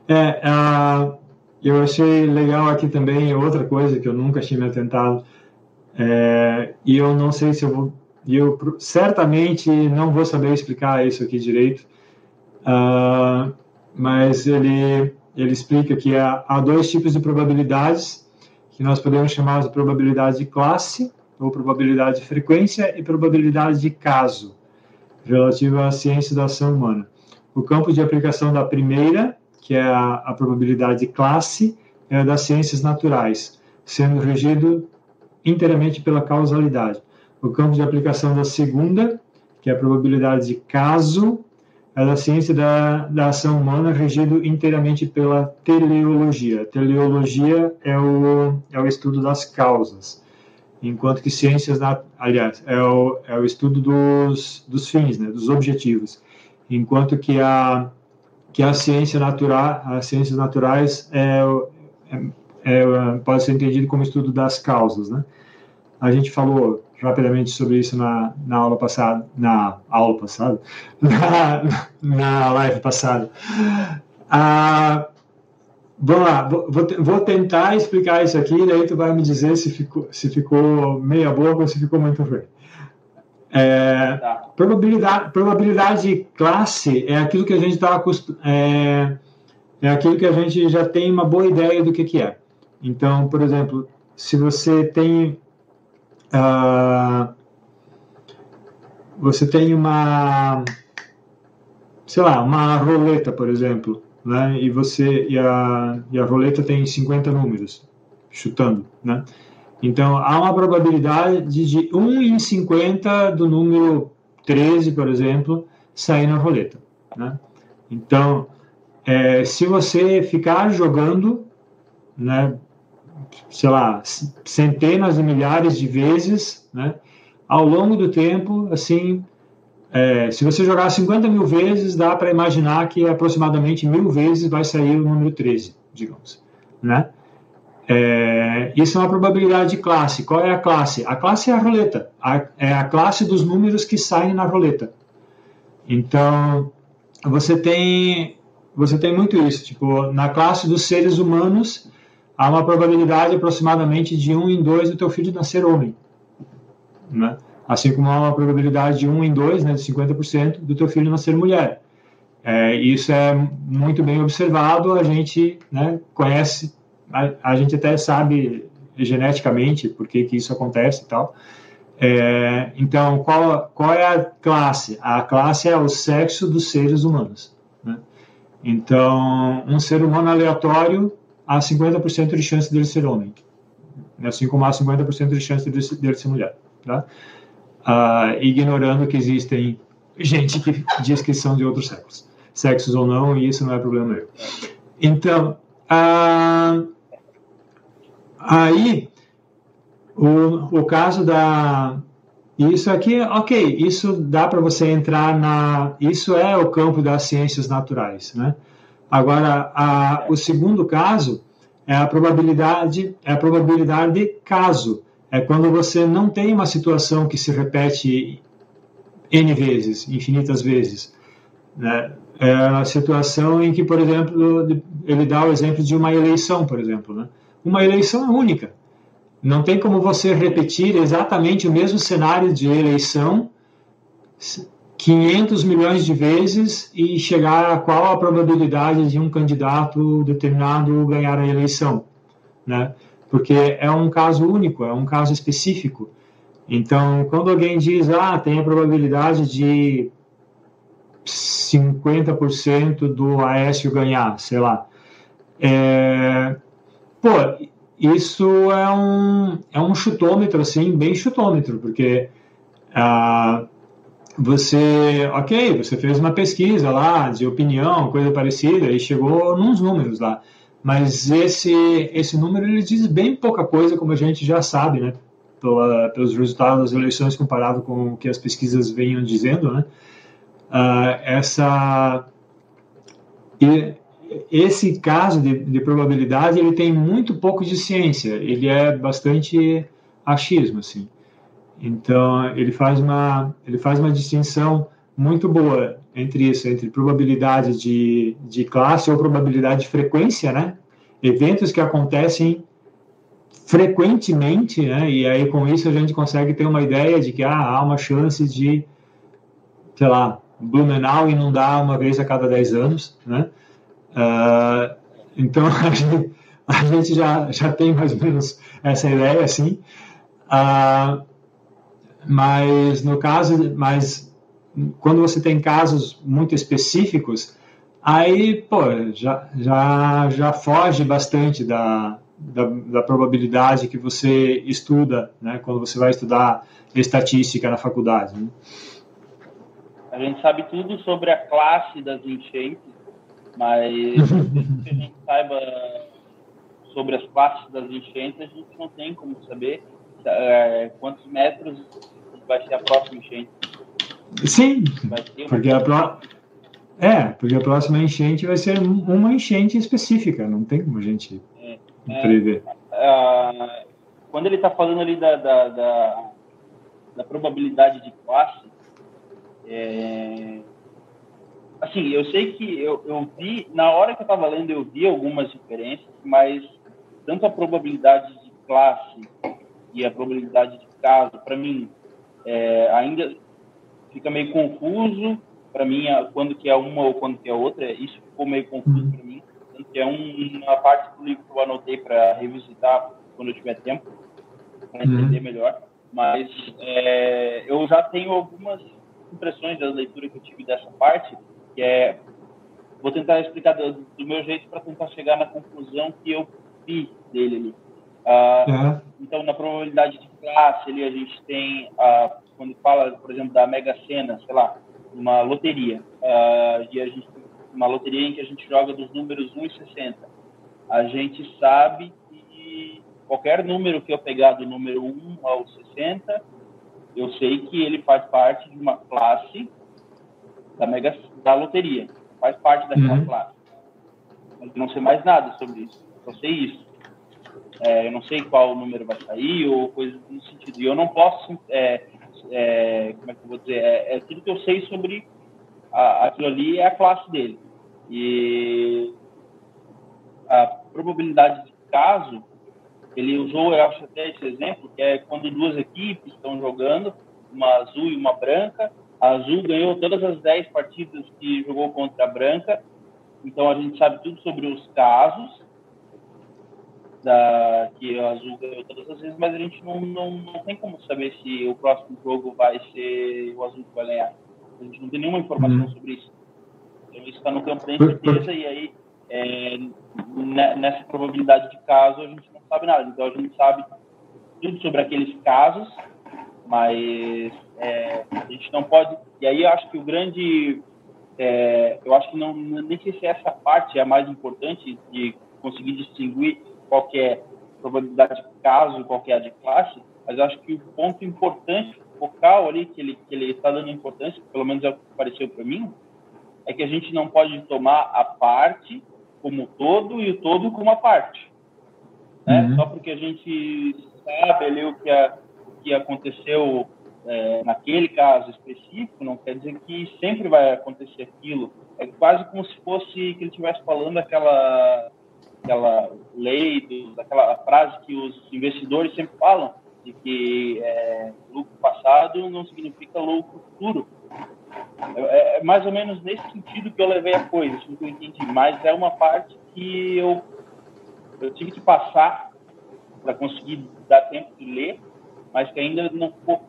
É, uh, eu achei legal aqui também outra coisa que eu nunca tinha me atentado. É, e eu não sei se eu vou. Eu certamente não vou saber explicar isso aqui direito. Uh, mas ele, ele explica que há, há dois tipos de probabilidades que nós podemos chamar de probabilidade de classe, ou probabilidade de frequência, e probabilidade de caso, relativa à ciência da ação humana. O campo de aplicação da primeira, que é a, a probabilidade de classe, é das ciências naturais, sendo regido inteiramente pela causalidade. O campo de aplicação da segunda, que é a probabilidade de caso, é da ciência da, da ação humana regido inteiramente pela teleologia. Teleologia é o, é o estudo das causas, enquanto que ciências, aliás, é o, é o estudo dos, dos fins, né, dos objetivos, enquanto que a, que a ciência natural, as ciências naturais é, é, é, pode ser entendido como estudo das causas, né? A gente falou rapidamente sobre isso na, na aula passada, na aula passada, na, na live passada. Ah, vamos lá, vou, vou tentar explicar isso aqui, daí tu vai me dizer se ficou, se ficou meia boca ou se ficou muito ruim. É, tá. probabilidade, probabilidade de classe é aquilo que a gente está é, é aquilo que a gente já tem uma boa ideia do que, que é. Então, por exemplo, se você tem uh, você tem uma, sei lá, uma roleta, por exemplo, né? E você e a, e a roleta tem 50 números, chutando, né? Então, há uma probabilidade de 1 em 50 do número 13, por exemplo, sair na roleta. Né? Então, é, se você ficar jogando, né, sei lá, centenas de milhares de vezes, né? Ao longo do tempo, assim, é, se você jogar 50 mil vezes, dá para imaginar que aproximadamente mil vezes vai sair o número 13, digamos, né? É, isso é uma probabilidade de classe. Qual é a classe? A classe é a roleta. A, é a classe dos números que saem na roleta. Então, você tem, você tem muito isso. Tipo, na classe dos seres humanos, há uma probabilidade aproximadamente de 1 em 2 do teu filho nascer homem. Né? Assim como há uma probabilidade de 1 em 2, né, de 50%, do teu filho nascer mulher. É, isso é muito bem observado, a gente né, conhece, a, a, gente até sabe geneticamente por que, que isso acontece e tal. É, então, qual, qual é a classe? A classe é o sexo dos seres humanos. Né? Então, um ser humano aleatório há 50% de chance dele ser homem, assim como há 50% de chance dele, dele ser mulher. Tá? Ah, ignorando que existem gente que diz que são de outros sexos, sexos ou não, e isso não é problema meu. Então, ah, aí, o, o caso da. Isso aqui, ok, isso dá para você entrar na. Isso é o campo das ciências naturais, né? Agora, a, o segundo caso é a probabilidade, é a probabilidade de caso. É quando você não tem uma situação que se repete n vezes, infinitas vezes. Né? É a situação em que, por exemplo, ele dá o exemplo de uma eleição, por exemplo. Né? Uma eleição única. Não tem como você repetir exatamente o mesmo cenário de eleição 500 milhões de vezes e chegar a qual a probabilidade de um candidato determinado ganhar a eleição, né? Porque é um caso único, é um caso específico. Então, quando alguém diz, ah, tem a probabilidade de 50% do Aécio ganhar, sei lá, é... pô, isso é um, é um chutômetro, assim, bem chutômetro, porque... Ah, você, ok, você fez uma pesquisa lá de opinião, coisa parecida, e chegou nos números lá. mas esse, esse número ele diz bem pouca coisa, como a gente já sabe, né? Pela, pelos resultados das eleições comparado com o que as pesquisas venham dizendo, né? Uh, essa e esse caso de, de, probabilidade ele tem muito pouco de ciência, ele é bastante achismo, assim. Então ele faz uma ele faz uma distinção muito boa entre isso, entre probabilidade de, de classe ou probabilidade de frequência, né? Eventos que acontecem frequentemente, né? E aí com isso a gente consegue ter uma ideia de que ah, há uma chance de, sei lá, Blumenau inundar uma vez a cada 10 anos, né? Uh, então a gente, a gente, já, já tem mais ou menos essa ideia, assim. Uh, mas no caso, mas quando você tem casos muito específicos, aí, pô, já, já, já foge bastante da, da, da, probabilidade que você estuda, né, quando você vai estudar estatística na faculdade. Né? A gente sabe tudo sobre a classe das enchentes, mas que a gente saiba sobre as classes das enchentes, a gente não tem como saber é, quantos metros vai ser a próxima enchente. Sim, porque a, pro... é, porque a próxima enchente vai ser uma enchente específica, não tem como a gente é, é prever. É, quando ele está falando ali da, da, da, da, probabilidade de classe, é, assim, eu sei que eu, eu vi, na hora que eu estava lendo, eu vi algumas diferenças, mas tanto a probabilidade de classe e a probabilidade de caso, para mim, é, ainda fica meio confuso para mim quando que é uma ou quando que é outra. Isso ficou meio confuso para mim. Tanto que é um, uma parte do livro que eu anotei para revisitar quando eu tiver tempo, para uhum. entender melhor. Mas é, eu já tenho algumas impressões da leitura que eu tive dessa parte, que é vou tentar explicar do, do meu jeito para tentar chegar na conclusão que eu vi dele ali. Uh, uhum. Então, na probabilidade de classe, ali a gente tem uh, quando fala, por exemplo, da Mega Sena, sei lá, uma loteria, uh, e a gente, uma loteria em que a gente joga dos números 1 e 60, a gente sabe que qualquer número que eu pegar do número 1 ao 60, eu sei que ele faz parte de uma classe da mega da loteria, faz parte daquela uhum. classe. Eu não sei mais nada sobre isso, só sei isso. É, eu não sei qual número vai sair ou coisa no sentido. E eu não posso é, é, como é que eu vou dizer, é, é tudo que eu sei sobre a, aquilo ali é a classe dele. E a probabilidade de caso, ele usou, eu acho até esse exemplo, que é quando duas equipes estão jogando, uma azul e uma branca, a azul ganhou todas as 10 partidas que jogou contra a branca, então a gente sabe tudo sobre os casos, da, que o Azul ganhou todas as vezes, mas a gente não, não, não tem como saber se o próximo jogo vai ser o Azul que vai ganhar. A gente não tem nenhuma informação uhum. sobre isso. Então isso está no campo da incerteza e aí é, nessa probabilidade de caso a gente não sabe nada. Então a gente sabe tudo sobre aqueles casos, mas é, a gente não pode. E aí eu acho que o grande. É, eu acho que não, nem sei se essa parte é a mais importante de conseguir distinguir qualquer probabilidade de caso, qualquer de classe, mas eu acho que o ponto importante, focal ali, que ele que ele está dando importância, pelo menos é o que pareceu para mim, é que a gente não pode tomar a parte como todo e o todo como a parte. Né? Uhum. Só porque a gente sabe ali o que, a, o que aconteceu é, naquele caso específico, não quer dizer que sempre vai acontecer aquilo. É quase como se fosse que ele estivesse falando aquela aquela lei, aquela frase que os investidores sempre falam, de que é, lucro passado não significa lucro futuro. É, é, mais ou menos nesse sentido que eu levei a coisa, isso que eu entendi. Mas é uma parte que eu, eu tive que passar para conseguir dar tempo de ler, mas que ainda não ficou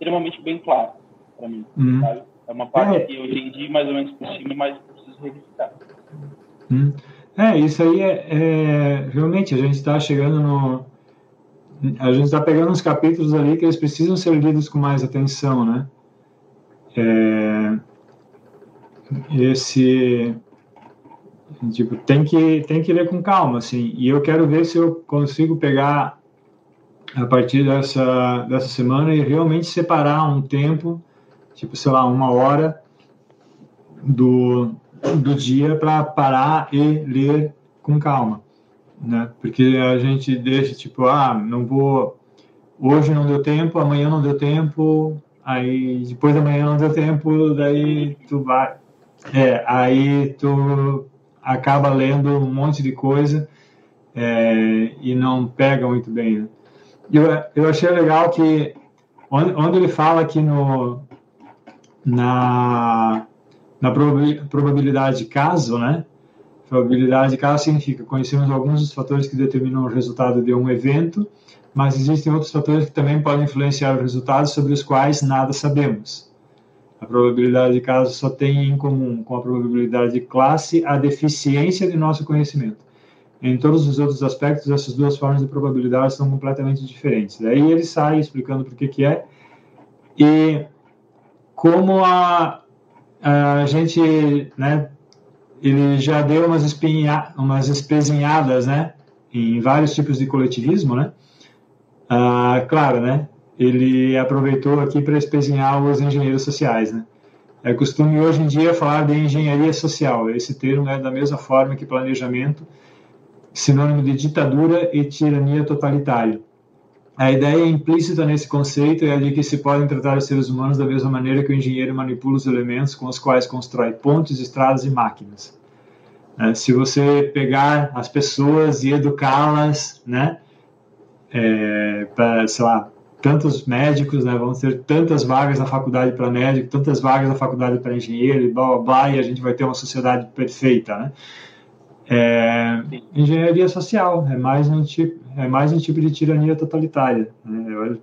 extremamente bem claro para mim. Hum. É uma parte é. que eu entendi mais ou menos por cima, mas preciso revisitar. Hum. É, isso aí é, é realmente a gente está chegando no a gente está pegando uns capítulos ali que eles precisam ser lidos com mais atenção, né? É, esse Tipo, tem que, tem que ler com calma, assim. E eu quero ver se eu consigo pegar a partir dessa, dessa semana e realmente separar um tempo, tipo, sei lá, uma hora do, do dia para parar e ler com calma, né? Porque a gente deixa, tipo, ah, não vou... Hoje não deu tempo, amanhã não deu tempo, aí depois da manhã não deu tempo, daí tu vai... É, aí tu acaba lendo um monte de coisa é, e não pega muito bem. Né? Eu, eu achei legal que onde, onde ele fala aqui no na, na probabilidade de caso, né? Probabilidade de caso significa conhecemos alguns dos fatores que determinam o resultado de um evento, mas existem outros fatores que também podem influenciar o resultado sobre os quais nada sabemos. A probabilidade de caso só tem em comum com a probabilidade de classe a deficiência de nosso conhecimento. Em todos os outros aspectos, essas duas formas de probabilidade são completamente diferentes. Daí ele sai explicando por que que é e como a, a gente, né, ele já deu umas, espinha, umas espezinhadas, né, em vários tipos de coletivismo, né, ah, claro, né, ele aproveitou aqui para espezinhar os engenheiros sociais, né? É costume hoje em dia falar de engenharia social. Esse termo é da mesma forma que planejamento, sinônimo de ditadura e tirania totalitária. A ideia implícita nesse conceito é a de que se podem tratar os seres humanos da mesma maneira que o engenheiro manipula os elementos com os quais constrói pontes, estradas e máquinas. É, se você pegar as pessoas e educá-las, né, é, para, sei lá, tantos médicos, né? Vamos ter tantas vagas na faculdade para médico, tantas vagas na faculdade para engenheiro, e blá, blá, blá, e a gente vai ter uma sociedade perfeita, né? É, engenharia social é mais um tipo, é mais um tipo de tirania totalitária. Né? Eu,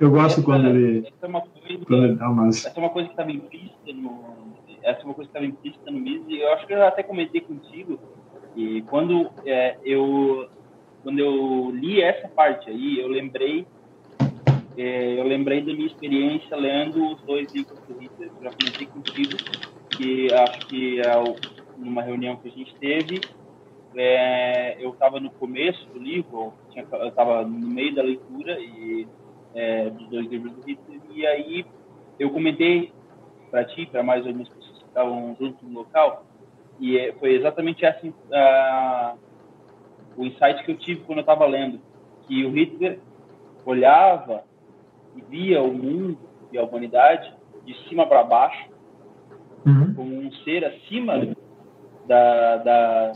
eu gosto essa, quando ele, essa é uma coisa, quando ele dá umas... Essa é uma coisa que estava implícita no essa é uma coisa que estava implícita no MIS e eu acho que eu até comentei contigo e quando é, eu quando eu li essa parte aí, eu lembrei é, eu lembrei da minha experiência lendo os dois livros do Hitler. Eu já comentei contigo que acho que é numa reunião que a gente teve, é, eu estava no começo do livro, tinha, eu estava no meio da leitura e é, dos dois livros do Hitler, e aí eu comentei para ti, para mais algumas pessoas que estavam junto no local, e é, foi exatamente assim a, o insight que eu tive quando eu estava lendo, que o Hitler olhava e via o mundo e a humanidade de cima para baixo, uhum. como um ser acima da, da,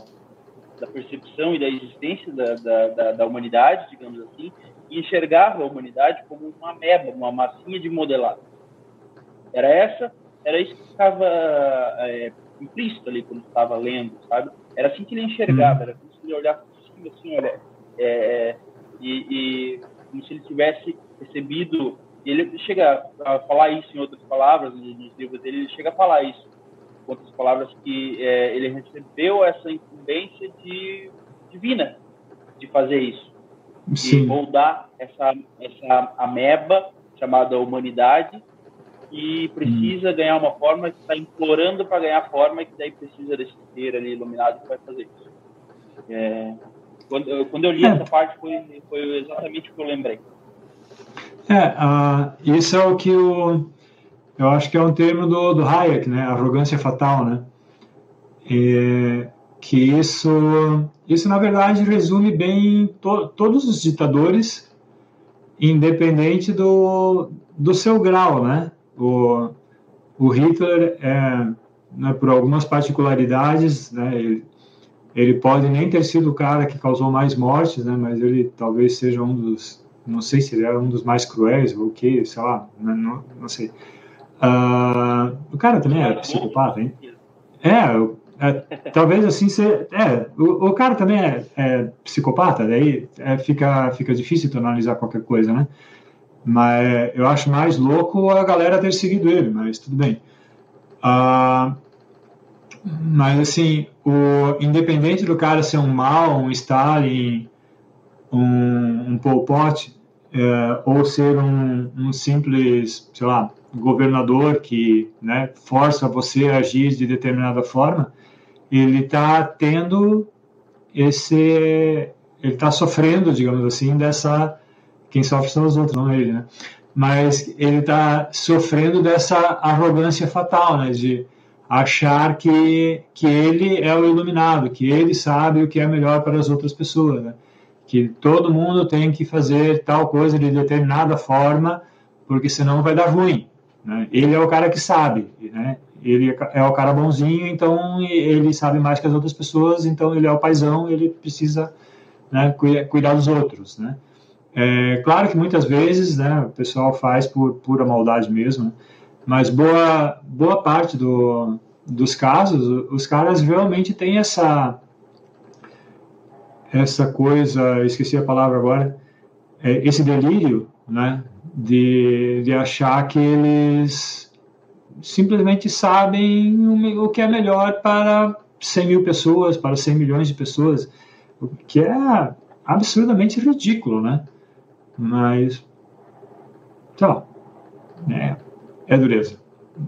da, percepção e da existência da, da, da, humanidade, digamos assim, e enxergava a humanidade como uma meba, uma massinha de modelado. Era essa, era isso que estava é, implícito ali quando estava lendo, sabe? Era assim que ele enxergava, era como se ele olhasse assim, olha, é, é, e, e, como se ele tivesse recebido, ele chega a falar isso em outras palavras, nos livros dele, ele chega a falar isso, outras palavras, que é, ele recebeu essa incumbência de, divina de fazer isso, Sim. de moldar essa, essa ameba chamada humanidade, e precisa hum. ganhar uma forma, que está implorando para ganhar forma, e que daí precisa desse ser ali iluminado que vai fazer isso. É, quando, eu, quando eu li é. essa parte, foi, foi exatamente o que eu lembrei. É, uh, isso é o que o, eu acho que é um termo do, do Hayek, né? Arrogância fatal, né? E, que isso, isso na verdade resume bem to, todos os ditadores, independente do, do seu grau, né? O, o Hitler, é, né, por algumas particularidades, né? Ele, ele pode nem ter sido o cara que causou mais mortes, né? Mas ele talvez seja um dos, não sei se ele era um dos mais cruéis ou o que, sei lá, né, não, não sei. Uh, o cara também era psicopata, hein? É, é talvez assim ser, é, o, o cara também é, é psicopata, daí é, fica fica difícil tu analisar qualquer coisa, né? Mas eu acho mais louco a galera ter seguido ele, mas tudo bem. Uh, mas, assim, o, independente do cara ser um mal, um Stalin, um, um Pol Pot, é, ou ser um, um, simples, sei lá, governador que né, força você a agir de determinada forma, ele está tendo esse, ele está sofrendo, digamos assim, dessa, quem sofre são os outros, não ele, né? Mas ele está sofrendo dessa arrogância fatal, né? De achar que, que ele é o iluminado, que ele sabe o que é melhor para as outras pessoas, né? que todo mundo tem que fazer tal coisa de determinada forma, porque senão vai dar ruim. Né? Ele é o cara que sabe, né? ele é o cara bonzinho, então ele sabe mais que as outras pessoas, então ele é o paizão, ele precisa né, cuidar dos outros. Né? É claro que muitas vezes né, o pessoal faz por pura maldade mesmo, né? mas boa, boa parte do, dos casos, os caras realmente têm essa essa coisa, esqueci a palavra agora, é, esse delírio, né, de, de achar que eles simplesmente sabem o que é melhor para 100 mil pessoas, para 100 milhões de pessoas, o que é absurdamente ridículo, né? Mas, tá, é, é dureza.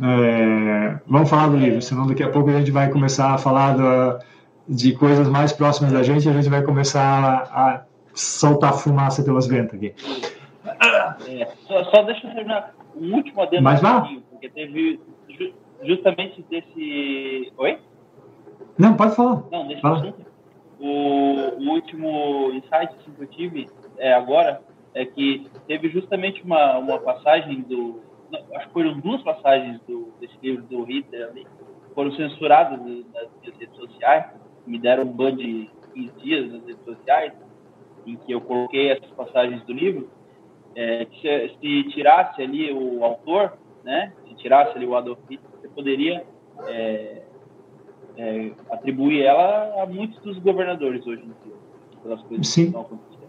É, vamos falar do livro, senão daqui a pouco a gente vai começar a falar da, de coisas mais próximas da gente e a gente vai começar a, a soltar fumaça pelas ventas aqui. É, só, só, deixa eu terminar um último adendo. Mas vá. Porque teve ju, justamente desse... Oi? Não, pode falar. Não, deixa eu o, o último insight que eu tive é, agora é que teve justamente uma, uma passagem do acho que foram duas passagens do, desse livro do Hitler ali, foram censuradas nas redes sociais, me deram um ban de 15 dias nas redes sociais, em que eu coloquei essas passagens do livro, é, se, se, tirasse ali o autor, né, se tirasse ali o Adolf Hitler, você poderia é, é, atribuir ela a muitos dos governadores hoje em dia, pelas coisas Sim. que estão acontecendo.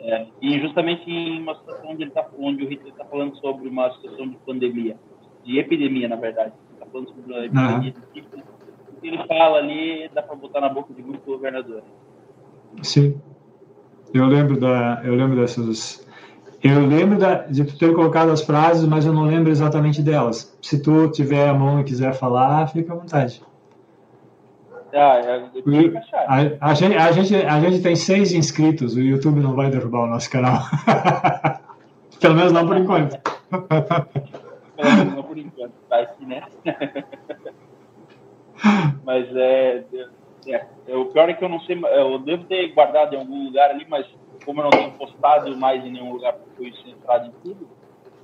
É, e justamente em uma situação onde, ele tá, onde o Hitler está falando sobre uma situação de pandemia, de epidemia, na verdade. Está falando sobre uma epidemia uhum. O que ele fala ali dá para botar na boca de muitos governadores. Sim. Eu lembro, da, eu lembro dessas. Eu lembro da, de tu ter colocado as frases, mas eu não lembro exatamente delas. Se tu tiver a mão e quiser falar, fica à vontade. Ah, é, a, a, gente, a, gente, a gente tem seis inscritos, o YouTube não vai derrubar o nosso canal. Pelo menos não por enquanto. Pelo menos não por enquanto, vai que, né? mas é, é, é, O pior é que eu não sei, eu devo ter guardado em algum lugar ali, mas como eu não tenho postado mais em nenhum lugar, porque fui centrado em tudo,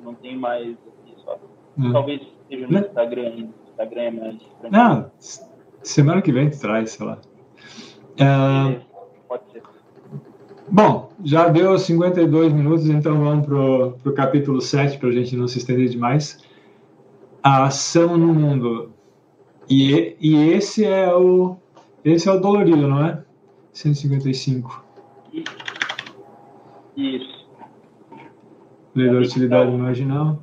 não tem mais aqui só. Hum. Talvez esteja no Instagram ainda. Instagram é mais. Não, Semana que vem tu traz, sei lá. É... Pode ser. Bom, já deu 52 minutos, então vamos para o capítulo 7 para a gente não se estender demais. A ação no mundo. E, e esse é o esse é o dolorido, não é? 155. Isso. Lei da utilidade marginal.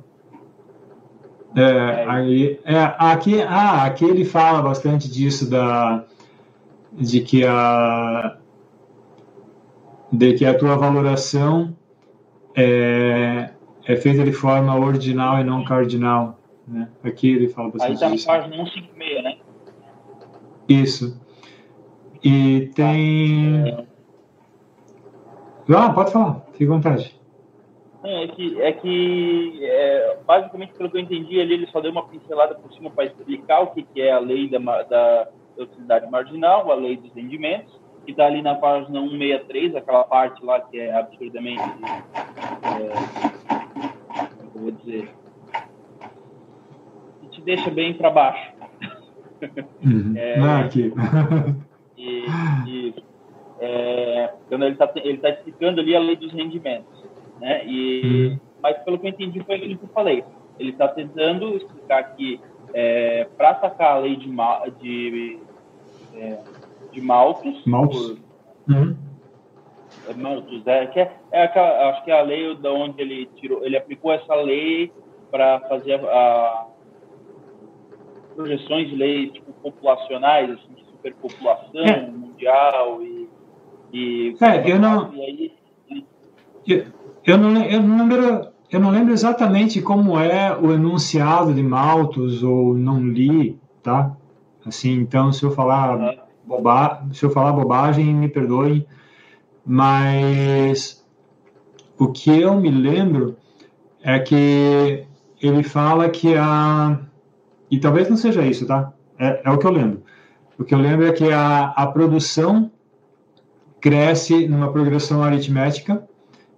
É, aí, é, aqui, ah, aqui ele fala bastante disso da de que a de que a tua valoração é, é feita de forma ordinal e não cardinal, né? Aqui ele fala bastante Aí tá na página 156, né? Isso. E tem Ah, pode falar, fique à vontade. É que, é que é, basicamente, pelo que eu entendi, ali ele só deu uma pincelada por cima para explicar o que, que é a lei da, da, utilidade marginal, a lei dos rendimentos, que está ali na página 163, aquela parte lá que é absurdamente. É, como eu vou dizer? Que te deixa bem para baixo. Uhum. é, ah, aqui. e, e é, quando ele está ele tá explicando ali a lei dos rendimentos né? E. Mas pelo que eu entendi foi aquilo que eu falei. Ele está tentando explicar que é, para sacar a lei de, de, é, de maltos, maltos. Por, uhum. é, maltos é, que é, é aquela, acho que é a lei da onde ele tirou, ele aplicou essa lei para fazer a, a, projeções de lei tipo populacionais, assim, de superpopulação é. mundial e, e é, eu não aí, eu, eu não, eu não lembro. Eu não lembro exatamente como é o enunciado de Malthus ou não li, tá? Assim, então, se eu falar boba, se eu falar bobagem, me perdoem, mas o que eu me lembro é que ele fala que a e talvez não seja isso, tá? É, é o que eu lembro. O que eu lembro é que a, a produção cresce numa progressão aritmética,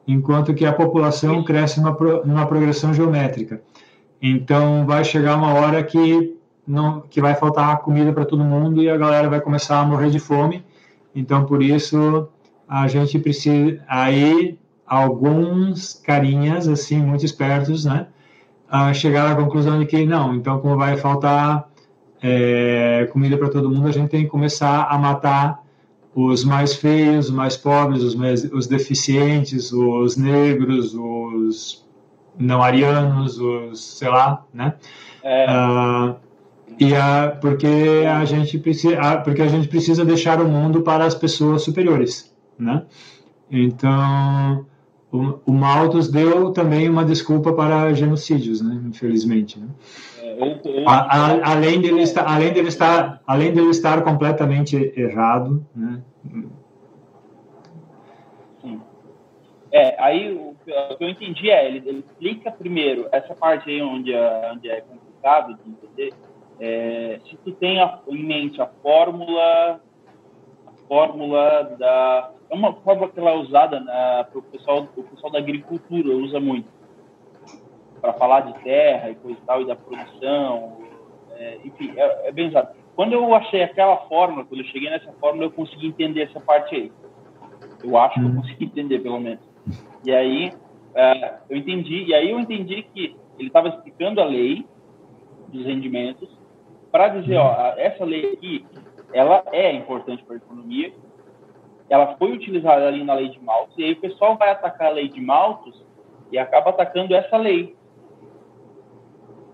enquanto que a população cresce numa, numa progressão geométrica. Então, vai chegar uma hora que não, que vai faltar comida para todo mundo e a galera vai começar a morrer de fome. Então, por isso, a gente precisa. Aí, alguns carinhas, assim, muito espertos, né? Uh, chegaram à conclusão de que não, então, como vai faltar é, comida para todo mundo, a gente tem que começar a matar os mais feios, os mais pobres, os, mais, os deficientes, os negros, os não arianos, os sei lá, né? É. Uh, e a, porque a gente precisa, porque a gente precisa deixar o mundo para as pessoas superiores, né? Então o, o Malthus deu também uma desculpa para genocídios, né? Infelizmente. Né? É, a, a, além dele estar, além dele estar, além dele estar completamente errado, né? É, aí o, o, que eu entendi é, ele, ele explica primeiro essa parte aí onde, é, onde é complicado de entender, é, se tu tem a, em mente a fórmula, a fórmula da, é uma fórmula que ela é usada para o pessoal, o pessoal da agricultura usa muito, para falar de terra e coisa e tal, e da produção, é, enfim, é, é bem usado. Quando eu achei aquela fórmula, quando eu cheguei nessa fórmula, eu consegui entender essa parte aí. Eu acho que eu uhum. consegui entender, pelo menos. E aí, é, eu entendi, e aí eu entendi que ele estava explicando a lei dos rendimentos para dizer, ó, essa lei aqui, ela é importante para a economia, ela foi utilizada ali na lei de Malthus, e aí o pessoal vai atacar a lei de Malthus e acaba atacando essa lei.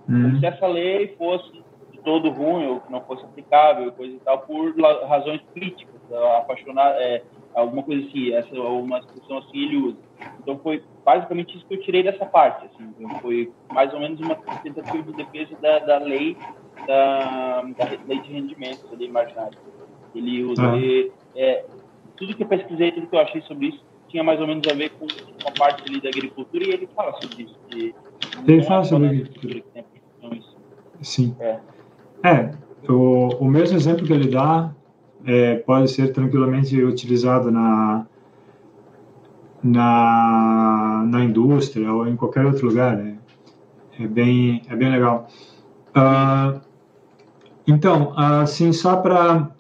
Como se essa lei fosse de todo ruim, ou que não fosse aplicável, coisa e tal, por razões políticas, apaixonar, é, alguma coisa assim, essa uma expressão assim ele usa. Então foi basicamente isso que eu tirei dessa parte, assim, então foi mais ou menos uma tentativa de defesa da, da lei da, da lei de rendimentos, da lei marginária. Ele usa ah. e, é, tudo que eu pesquisei, tudo que eu achei sobre isso tinha mais ou menos a ver com, com a parte ali da agricultura e ele fala sobre isso. De, ele fala sobre agricultura. Sim. É. é o, o mesmo exemplo que ele dá é, pode ser tranquilamente utilizado na, na, na indústria ou em qualquer outro lugar. Né? É, bem, é bem legal. Uh, então, assim, só para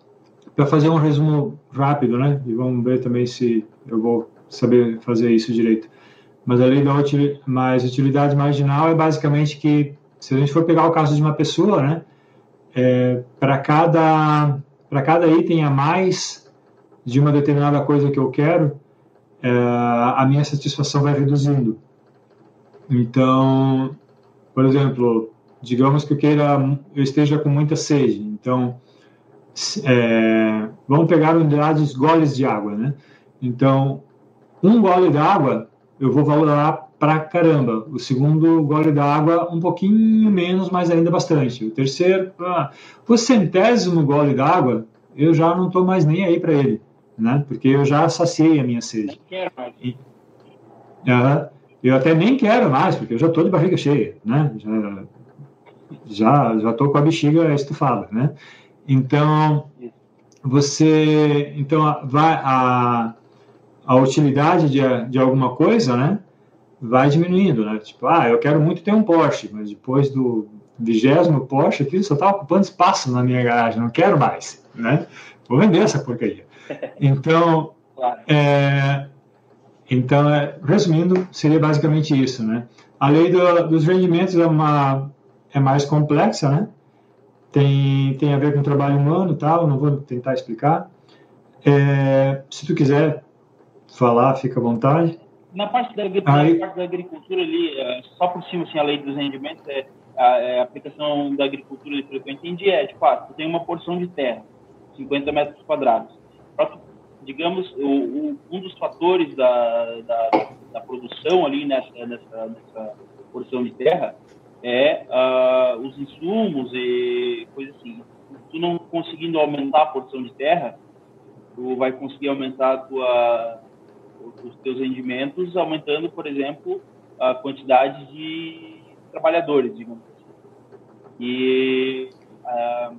fazer um resumo rápido, né? E vamos ver também se eu vou saber fazer isso direito. Mas a lei da util, mais utilidade marginal é basicamente que, se a gente for pegar o caso de uma pessoa, né? É, para cada para cada item a mais de uma determinada coisa que eu quero, é, a minha satisfação vai reduzindo. Então, por exemplo, digamos que eu queira, eu esteja com muita sede. Então, é, vamos pegar unidades goles de água, né? Então, um gole d'água eu vou valorar pra caramba. O segundo gole d'água, um pouquinho menos, mas ainda bastante. O terceiro, ah, o centésimo gole d'água, eu já não estou mais nem aí para ele, né? Porque eu já saciei a minha sede. E, uh, eu até nem quero mais, porque eu já estou de barriga cheia, né? Já já já estou com a bexiga estufada, né? Então você, então vai a a utilidade de, de alguma coisa, né? Vai diminuindo, né? Tipo, ah, eu quero muito ter um Porsche, mas depois do vigésimo Porsche aqui só está ocupando espaço na minha garagem, não quero mais, né? Vou vender essa porcaria. Então, é, então é, resumindo, seria basicamente isso, né? A lei do, dos rendimentos é uma é mais complexa, né? Tem tem a ver com o trabalho humano, tal. Não vou tentar explicar. É, se tu quiser falar, fica à vontade na parte da, Aí... parte da agricultura ali, é, só por cima, assim, a lei dos rendimentos, é, a, é, a aplicação da agricultura, pelo que eu entendi, é, tu tem uma porção de terra, 50 metros quadrados. Digamos, o, o, um dos fatores da, da, da, produção ali nessa, nessa, nessa porção de terra é uh, os insumos e coisas assim. tu não conseguindo aumentar a porção de terra, tu vai conseguir aumentar a tua, os teus rendimentos, aumentando, por exemplo, a quantidade de trabalhadores, digamos assim. E uh,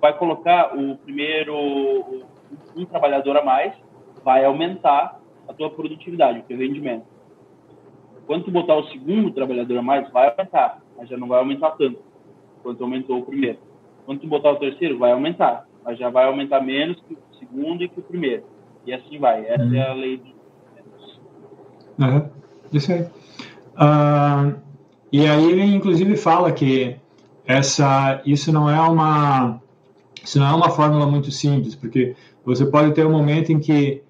vai colocar o primeiro um trabalhador a mais, vai aumentar a tua produtividade, o teu rendimento. Quando tu botar o segundo trabalhador a mais, vai aumentar, mas já não vai aumentar tanto quanto aumentou o primeiro. Quando tu botar o terceiro, vai aumentar, mas já vai aumentar menos que o segundo e que o primeiro. E assim vai. Essa uhum. é a lei dos uhum. Isso aí. Uh, e aí ele inclusive fala que essa, isso não é uma isso não é uma fórmula muito simples, porque você pode ter um momento em que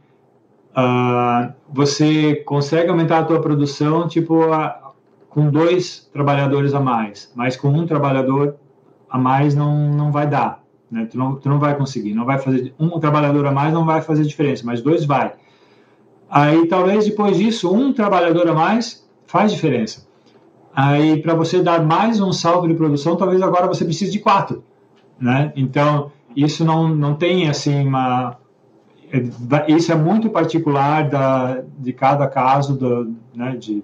uh, você consegue aumentar a tua produção, tipo, uh, com dois trabalhadores a mais, mas com um trabalhador a mais não, não vai dar, né? Tu não, tu não vai conseguir, não vai fazer, um trabalhador a mais não vai fazer diferença, mas dois vai. Aí, talvez depois disso, um trabalhador a mais faz diferença. Aí, para você dar mais um salto de produção, talvez agora você precise de quatro, né? Então, isso não, não tem, assim, uma, é, isso é muito particular da, de cada caso, do, né, de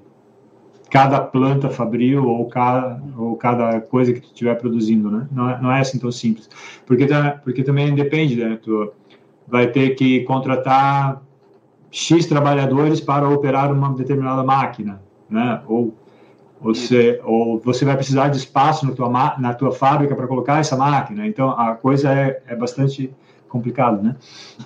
cada planta fabril ou cada, ou cada coisa que tu estiver produzindo, né? Não é, não é assim tão simples. Porque, porque também depende, né? Tu vai ter que contratar X trabalhadores para operar uma determinada máquina, né? Ou você, ou você vai precisar de espaço na tua, na tua fábrica para colocar essa máquina. Então, a coisa é, é bastante complicado, né?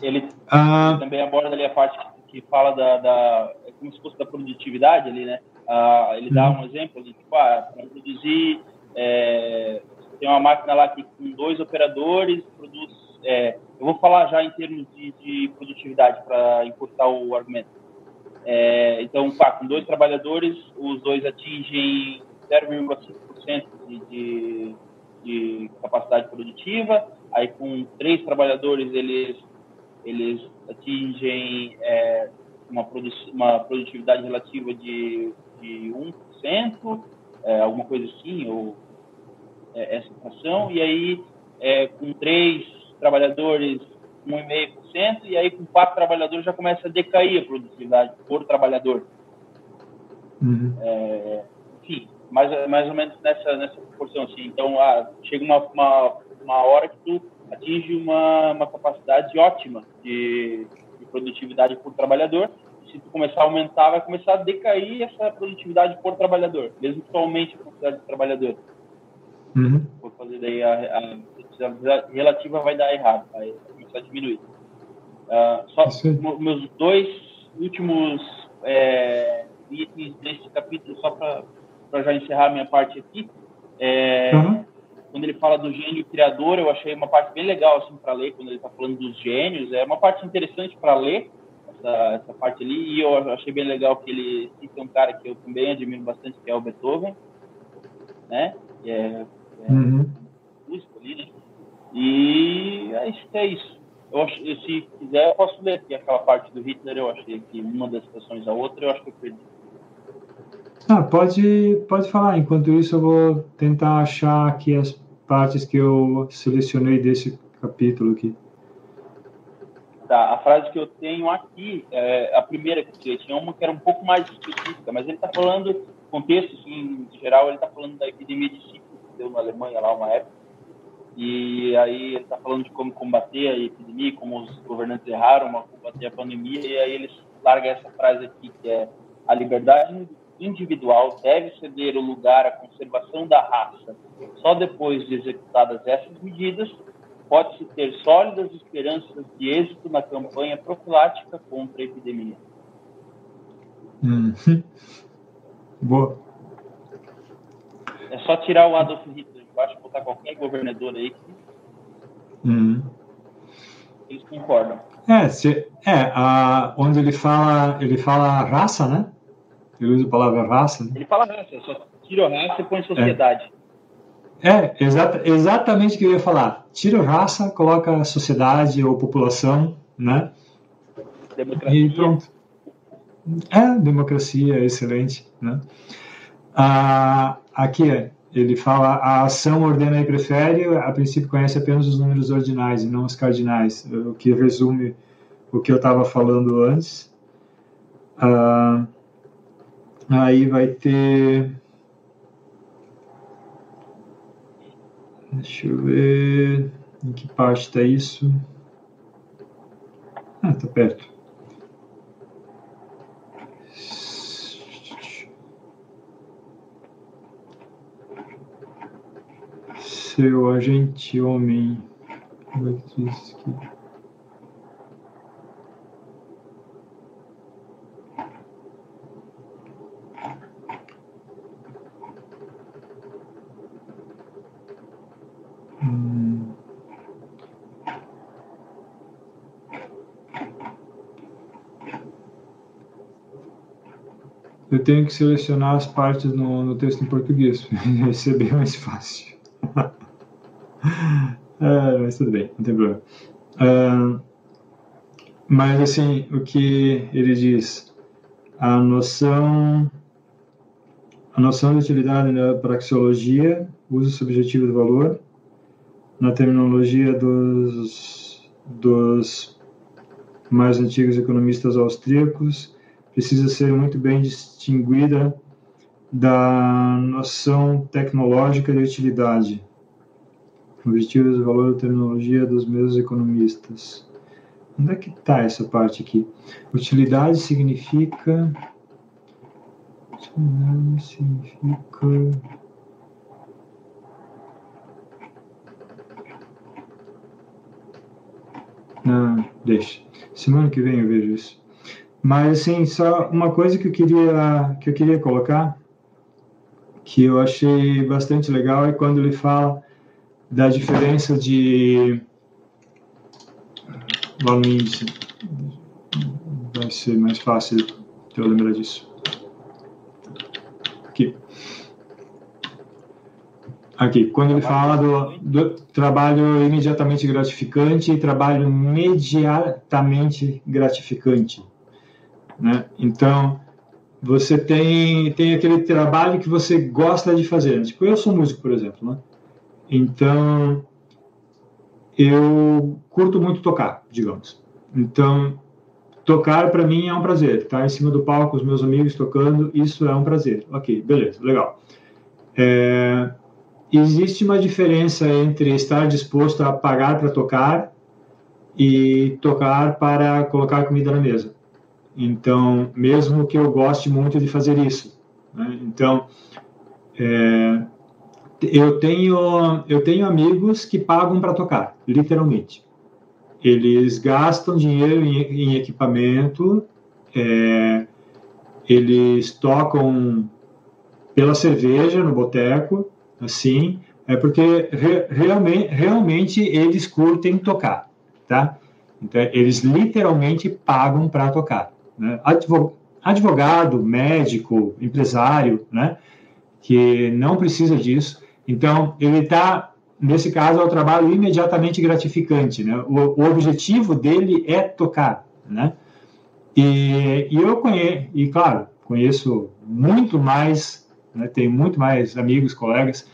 Ele ah, também aborda ali a parte que fala da, da como se fosse da produtividade ali, né? Ah, ele dá uhum. um exemplo de tipo, ah, produzir é, tem uma máquina lá que com dois operadores produz. É, eu vou falar já em termos de, de produtividade para encurtar o argumento. É, então, pá, com dois trabalhadores, os dois atingem 0,5% de, de, de capacidade produtiva Aí com três trabalhadores eles eles atingem é, uma, produ uma produtividade relativa de, de 1%, é, alguma coisa assim, ou é, essa fração, e aí é, com três trabalhadores 1,5%, e aí com quatro trabalhadores já começa a decair a produtividade por trabalhador. Uhum. É, enfim, mais, mais ou menos nessa, nessa proporção. Assim. Então, ah, chega uma, uma uma hora que tu atinge uma, uma capacidade ótima de, de produtividade por trabalhador. Se tu começar a aumentar, vai começar a decair essa produtividade por trabalhador, mesmo que tu aumente a quantidade de trabalhador. Uhum. Vou fazer daí a, a, a, relativa vai dar errado, vai começar a diminuir. Uh, só meus dois últimos é, itens desse capítulo, só para já encerrar minha parte aqui. É, uhum quando ele fala do gênio criador, eu achei uma parte bem legal assim para ler quando ele está falando dos gênios. É uma parte interessante para ler essa, essa, parte ali. E eu achei bem legal que ele cita um cara que eu também admiro bastante, que é o Beethoven, né? Que é, é uhum. músico ali, né? E é isso. É isso. Eu acho, se quiser, eu posso ler aqui aquela parte do Hitler. Eu achei que uma das citações a outra, eu acho que eu perdi. Ah, pode, pode falar. Enquanto isso, eu vou tentar achar aqui as partes que eu selecionei desse capítulo aqui. Tá, a frase que eu tenho aqui, é a primeira que eu tinha uma que era um pouco mais específica, mas ele está falando, contexto assim, em geral, ele está falando da epidemia de sífilis que deu na Alemanha lá uma época, e aí ele está falando de como combater a epidemia, como os governantes erraram a combater a pandemia, e aí ele larga essa frase aqui, que é a liberdade individual deve ceder o lugar à conservação da raça. Só depois de executadas essas medidas, pode-se ter sólidas esperanças de êxito na campanha profilática contra a epidemia. Hum. Boa. É só tirar o Adolf Hitler de baixo e botar qualquer governador aí que hum. eles concordam. É, se, é a, onde ele fala, ele fala raça, né? Ele usa a palavra raça. Né? Ele fala raça, só tira raça e põe sociedade. É, é exata, exatamente o que eu ia falar. Tira raça, coloca sociedade ou população, né? Democracia. E pronto. É, democracia, excelente. Né? Ah, aqui ele fala a ação ordena e prefere, a princípio conhece apenas os números ordinais e não os cardinais, o que resume o que eu estava falando antes. Ah, aí vai ter. Deixa eu ver em que parte está isso. Ah, está perto. Seu agente homem. Como é que diz aqui? Eu tenho que selecionar as partes no, no texto em português, vai ser bem mais fácil. é, mas tudo bem, não tem problema. Uh, mas assim, o que ele diz, a noção, a noção de utilidade na praxeologia, uso subjetivo do valor, na terminologia dos, dos mais antigos economistas austríacos, precisa ser muito bem distinguida da noção tecnológica de utilidade. Objetivos e valor da terminologia dos meus economistas. Onde é que está essa parte aqui? Utilidade significa. Utilidade significa. Não, deixa. Semana que vem eu vejo isso. Mas assim, só uma coisa que eu queria que eu queria colocar, que eu achei bastante legal é quando ele fala da diferença de índice. Vai ser mais fácil eu lembrar disso. Aqui. Aqui, quando ele fala do, do trabalho imediatamente gratificante e trabalho imediatamente gratificante. Né? Então, você tem, tem aquele trabalho que você gosta de fazer. Tipo, eu sou músico, por exemplo. Né? Então, eu curto muito tocar, digamos. Então, tocar para mim é um prazer. Estar tá em cima do palco, os meus amigos tocando, isso é um prazer. Ok, beleza, legal. É, existe uma diferença entre estar disposto a pagar para tocar e tocar para colocar comida na mesa. Então, mesmo que eu goste muito de fazer isso. Né? Então, é, eu, tenho, eu tenho amigos que pagam para tocar, literalmente. Eles gastam dinheiro em, em equipamento, é, eles tocam pela cerveja no boteco, assim, é porque re, realmente, realmente eles curtem tocar, tá? Então, eles literalmente pagam para tocar né? advogado, médico, empresário, né? que não precisa disso. Então, ele está, nesse caso, é o trabalho imediatamente gratificante. Né? O, o objetivo dele é tocar. Né? E, e, eu conheço, e claro, conheço muito mais, né? tenho muito mais amigos, colegas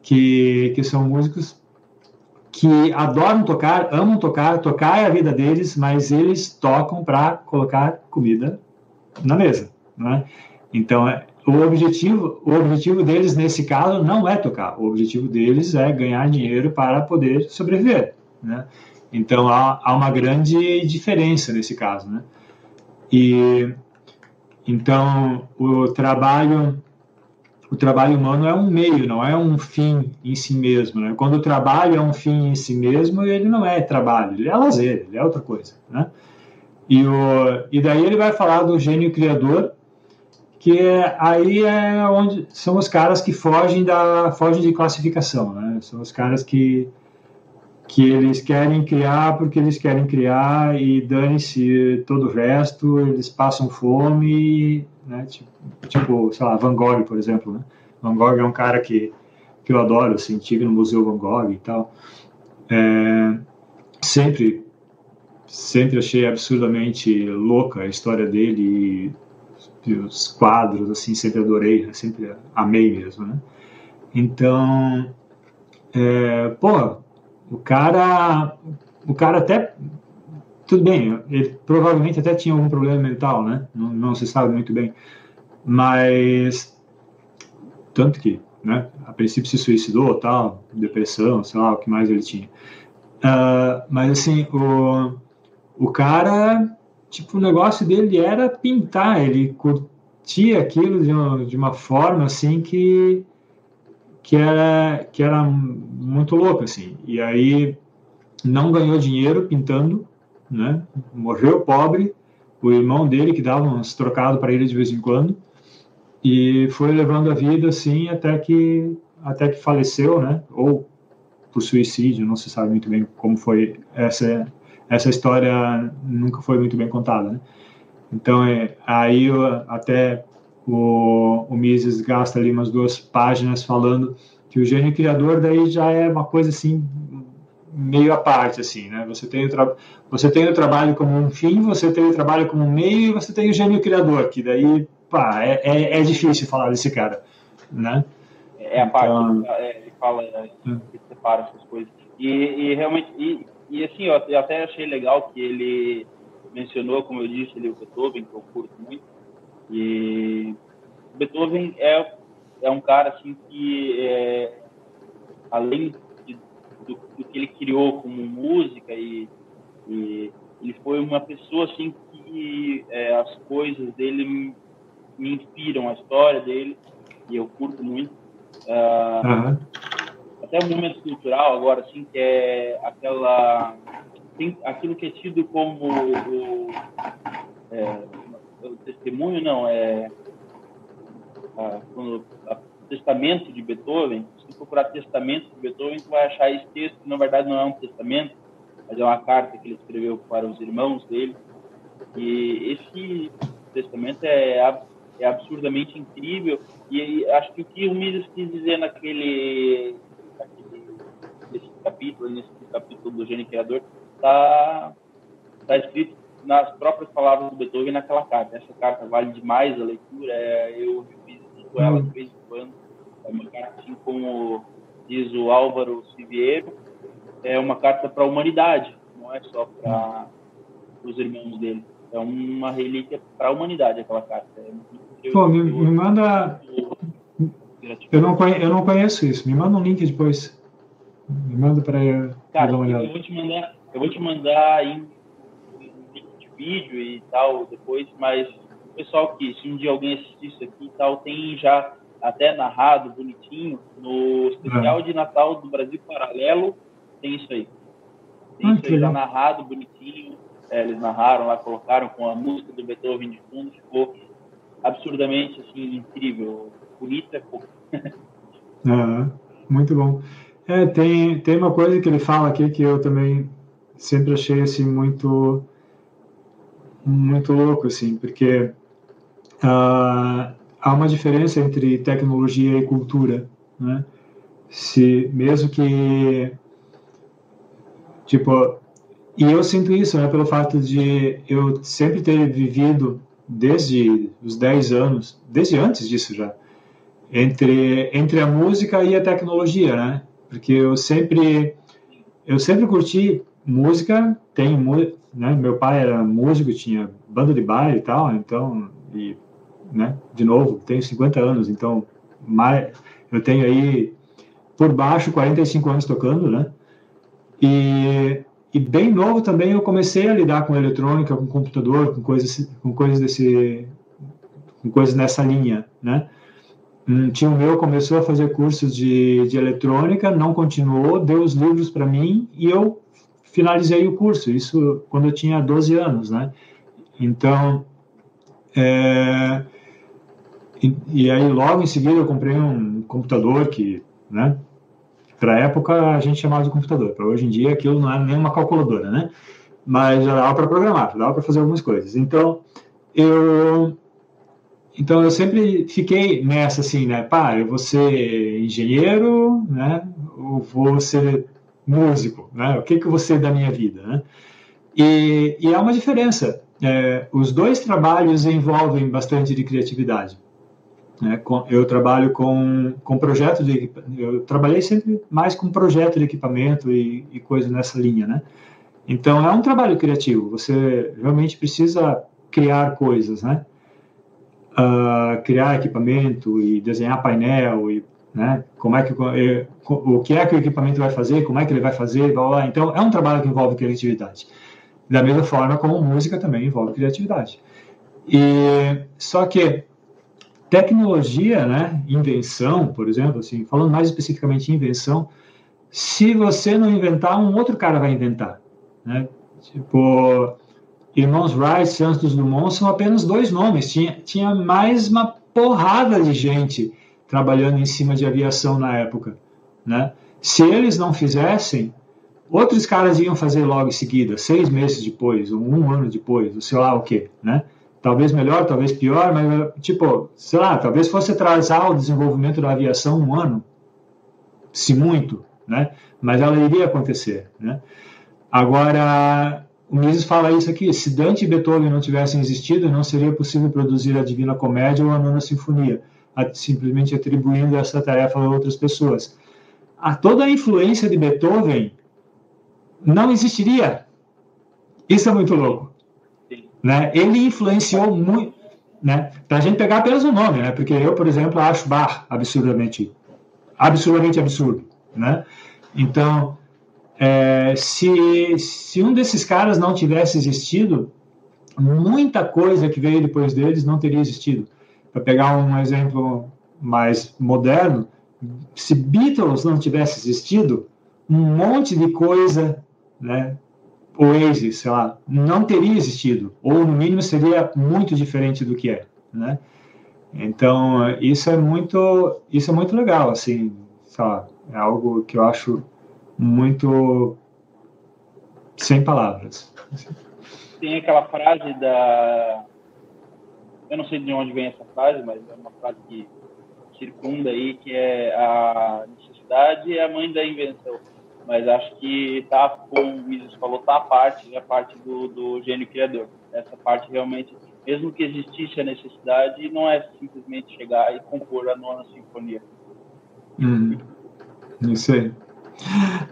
que, que são músicos que adoram tocar, amam tocar, tocar é a vida deles, mas eles tocam para colocar comida na mesa, né? Então, é, o objetivo, o objetivo deles nesse caso não é tocar, o objetivo deles é ganhar dinheiro para poder sobreviver, né? Então, há, há uma grande diferença nesse caso, né? E então o trabalho o trabalho humano é um meio, não é um fim em si mesmo. Né? Quando o trabalho é um fim em si mesmo, ele não é trabalho, ele é lazer, ele é outra coisa. Né? E, o, e daí ele vai falar do gênio criador, que é, aí é onde são os caras que fogem da fogem de classificação, né? São os caras que que eles querem criar porque eles querem criar e dane-se todo o resto, eles passam fome né? Tipo, tipo, sei lá, Van Gogh, por exemplo, né? Van Gogh é um cara que, que eu adoro, assim, tive no Museu Van Gogh e tal. É, sempre, sempre achei absurdamente louca a história dele e, e os quadros, assim, sempre adorei, sempre amei mesmo, né? Então, é, pô, o cara, o cara até tudo bem, ele provavelmente até tinha algum problema mental, né? Não, não se sabe muito bem, mas tanto que, né? A princípio se suicidou, tal, depressão, sei lá, o que mais ele tinha. Uh, mas assim, o, o cara, tipo, o negócio dele era pintar, ele curtia aquilo de uma, de uma forma assim que que era que era muito louco assim. E aí não ganhou dinheiro pintando, né? Morreu pobre, o irmão dele que dava uns trocados para ele de vez em quando e foi levando a vida assim até que até que faleceu, né? Ou por suicídio, não se sabe muito bem como foi essa essa história nunca foi muito bem contada, né? Então é aí até o, o Mises gasta ali umas duas páginas falando que o gênio criador daí já é uma coisa assim meio à parte, assim, né? Você tem, o você tem o trabalho como um fim, você tem o trabalho como um meio e você tem o gênio criador, que daí, pá, é, é, é difícil falar desse cara, né? É a parte, então, é, ele fala, é, hum. ele separa essas coisas. E, e realmente, e, e assim, eu, eu até achei legal que ele mencionou, como eu disse, ele, o Beethoven, que eu curto muito, e Beethoven é, é um cara, assim, que é, além do, do, que ele criou como música e, e, ele foi uma pessoa assim que é, as coisas dele me, me, inspiram, a história dele e eu curto muito. Uh, uhum. Até o momento cultural agora assim que é aquela tem aquilo que é tido como o, é, o testemunho não é a, quando a testamento de Beethoven, se procurar testamento de Beethoven, você vai achar esse texto, que na verdade não é um testamento, mas é uma carta que ele escreveu para os irmãos dele. E esse testamento é, é absurdamente incrível. E acho que o que o Mises quis dizer naquele, naquele nesse capítulo, nesse capítulo do Gênio Criador, está tá escrito nas próprias palavras do Beethoven naquela carta. Essa carta vale demais a leitura. É, eu com ela de vez em quando. É uma carta, assim como diz o Álvaro Siviero, é uma carta para a humanidade, não é só para os irmãos dele. É uma relíquia para a humanidade aquela carta. É Pô, me, me manda. Eu não, conheço, eu não conheço isso. Me manda um link depois. Me manda para eu Cara, dar uma olhada. Eu vou te mandar, eu vou te mandar em, vídeo e tal depois, mas pessoal que, se um dia alguém assistir isso aqui e tal, tem já até narrado bonitinho no especial é. de Natal do Brasil Paralelo, tem isso aí. Tem isso aí já narrado bonitinho. É, eles narraram lá, colocaram com a música do Beethoven de fundo, ficou absurdamente assim, incrível. Bonita é muito bom. É, tem, tem uma coisa que ele fala aqui que eu também sempre achei assim muito muito louco assim, porque uh, há uma diferença entre tecnologia e cultura, né? Se mesmo que tipo e eu sinto isso, né, pelo fato de eu sempre ter vivido desde os 10 anos, desde antes disso já, entre entre a música e a tecnologia, né? Porque eu sempre eu sempre curti música, tenho, né, meu pai era músico, tinha banda de baile e tal, então e né? De novo, tenho 50 anos, então mais, eu tenho aí por baixo 45 anos tocando, né? E, e bem novo também eu comecei a lidar com eletrônica, com computador, com coisas, com coisas desse, com coisas nessa linha, né? Um tio meu começou a fazer cursos de, de eletrônica, não continuou, deu os livros para mim e eu finalizei o curso, isso quando eu tinha 12 anos, né? Então, é, e, e, aí, logo em seguida, eu comprei um computador que, né? Para época, a gente chamava de computador. Para hoje em dia, aquilo não é nem uma calculadora, né? Mas já dava para programar, dava para fazer algumas coisas. Então, eu então eu sempre fiquei nessa assim, né? Pá, eu vou ser engenheiro, né? Ou vou ser músico, né? O que que vou ser da minha vida, né? E, e há uma diferença. É, os dois trabalhos envolvem bastante de criatividade. Né? Eu trabalho com, com projetos de eu trabalhei sempre mais com projeto de equipamento e, e coisa nessa linha, né? Então é um trabalho criativo. Você realmente precisa criar coisas, né? Uh, criar equipamento e desenhar painel e né? Como é que o que é que o equipamento vai fazer? Como é que ele vai fazer? Blá, blá. Então é um trabalho que envolve criatividade. Da mesma forma como música também envolve criatividade. E só que tecnologia, né, invenção, por exemplo, assim, falando mais especificamente invenção, se você não inventar, um outro cara vai inventar, né? Tipo, Irmãos Wright, Santos Dumont são apenas dois nomes. Tinha, tinha mais uma porrada de gente trabalhando em cima de aviação na época, né? Se eles não fizessem, outros caras iam fazer logo em seguida, seis meses depois, ou um ano depois, ou sei lá o quê, né? Talvez melhor, talvez pior, mas, tipo, sei lá, talvez fosse atrasar o desenvolvimento da aviação um ano, se muito, né? Mas ela iria acontecer, né? Agora, o Mises fala isso aqui: se Dante e Beethoven não tivessem existido, não seria possível produzir a Divina Comédia ou a Nona Sinfonia, simplesmente atribuindo essa tarefa a outras pessoas. A toda a influência de Beethoven não existiria. Isso é muito louco. Né? Ele influenciou muito. Né? Para a gente pegar apenas o nome, né? porque eu, por exemplo, acho Bach absurdamente, absurdamente absurdo. Né? Então, é, se, se um desses caras não tivesse existido, muita coisa que veio depois deles não teria existido. Para pegar um exemplo mais moderno, se Beatles não tivesse existido, um monte de coisa, né, Oasis, sei lá, não teria existido, ou no mínimo seria muito diferente do que é, né? Então, isso é muito, isso é muito legal, assim, sei lá, é algo que eu acho muito sem palavras. Tem aquela frase da eu não sei de onde vem essa frase, mas é uma frase que circunda aí, que é a necessidade é a mãe da invenção. Mas acho que tá, como o Mises falou, tá a parte, a parte do, do gênio criador. Essa parte realmente, mesmo que existisse a necessidade, não é simplesmente chegar e compor a nona sinfonia. Hum, isso aí.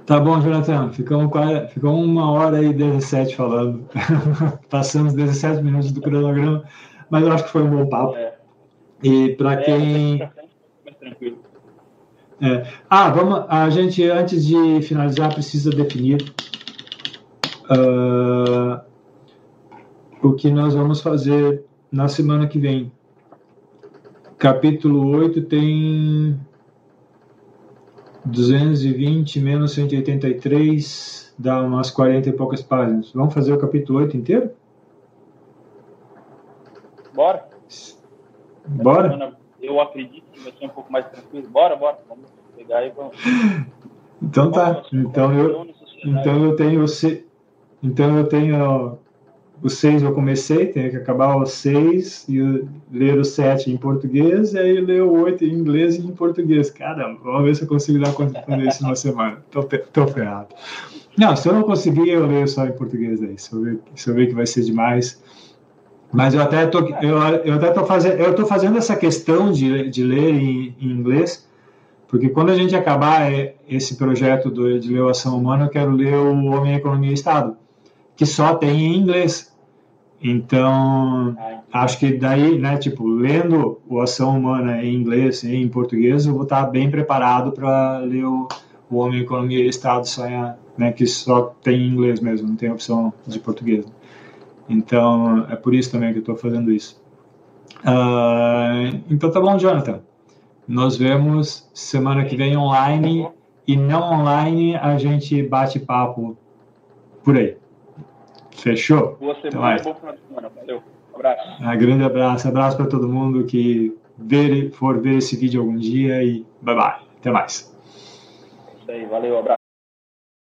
Tá bom, Jonathan. Ficamos, ficamos uma hora e 17 falando. Passamos 17 minutos do cronograma mas eu acho que foi um bom papo. É. E para é, quem. tranquilo. É. Ah, vamos. A gente, antes de finalizar, precisa definir uh, o que nós vamos fazer na semana que vem. Capítulo 8 tem 220 menos 183, dá umas 40 e poucas páginas. Vamos fazer o capítulo 8 inteiro? Bora? Bora? Eu acredito que vai ser um pouco mais tranquilo. Bora, bora. Vamos pegar e vamos. Então tá. Então eu, então eu tenho o se, então eu tenho o 6 eu comecei, tenho que acabar o 6 e ler o 7 em português e aí ler o 8 em inglês e em português. Caramba, vamos ver se eu consigo dar conta de isso numa semana. Tô, tô ferrado. Não, se eu não conseguir, eu leio só em português aí. Se eu ver, se eu ver que vai ser demais, mas eu até tô, eu, eu até tô fazendo, eu tô fazendo essa questão de, de ler em, em inglês, porque quando a gente acabar esse projeto do, de ler Ação Humana, eu quero ler o Homem, Economia e Estado, que só tem em inglês. Então, acho que daí, né, tipo, lendo o Ação Humana em inglês e em português, eu vou estar bem preparado para ler o, o Homem, Economia e Estado, só em, né, que só tem em inglês mesmo, não tem opção de português. Então, é por isso também que eu estou fazendo isso. Uh, então, tá bom, Jonathan. Nos vemos semana que vem online e não online, a gente bate papo por aí. Fechou? Boa semana, final de semana. Valeu. Um abraço. Um grande abraço. Abraço para todo mundo que ver, for ver esse vídeo algum dia e bye bye. Até mais. Isso aí, valeu, abraço.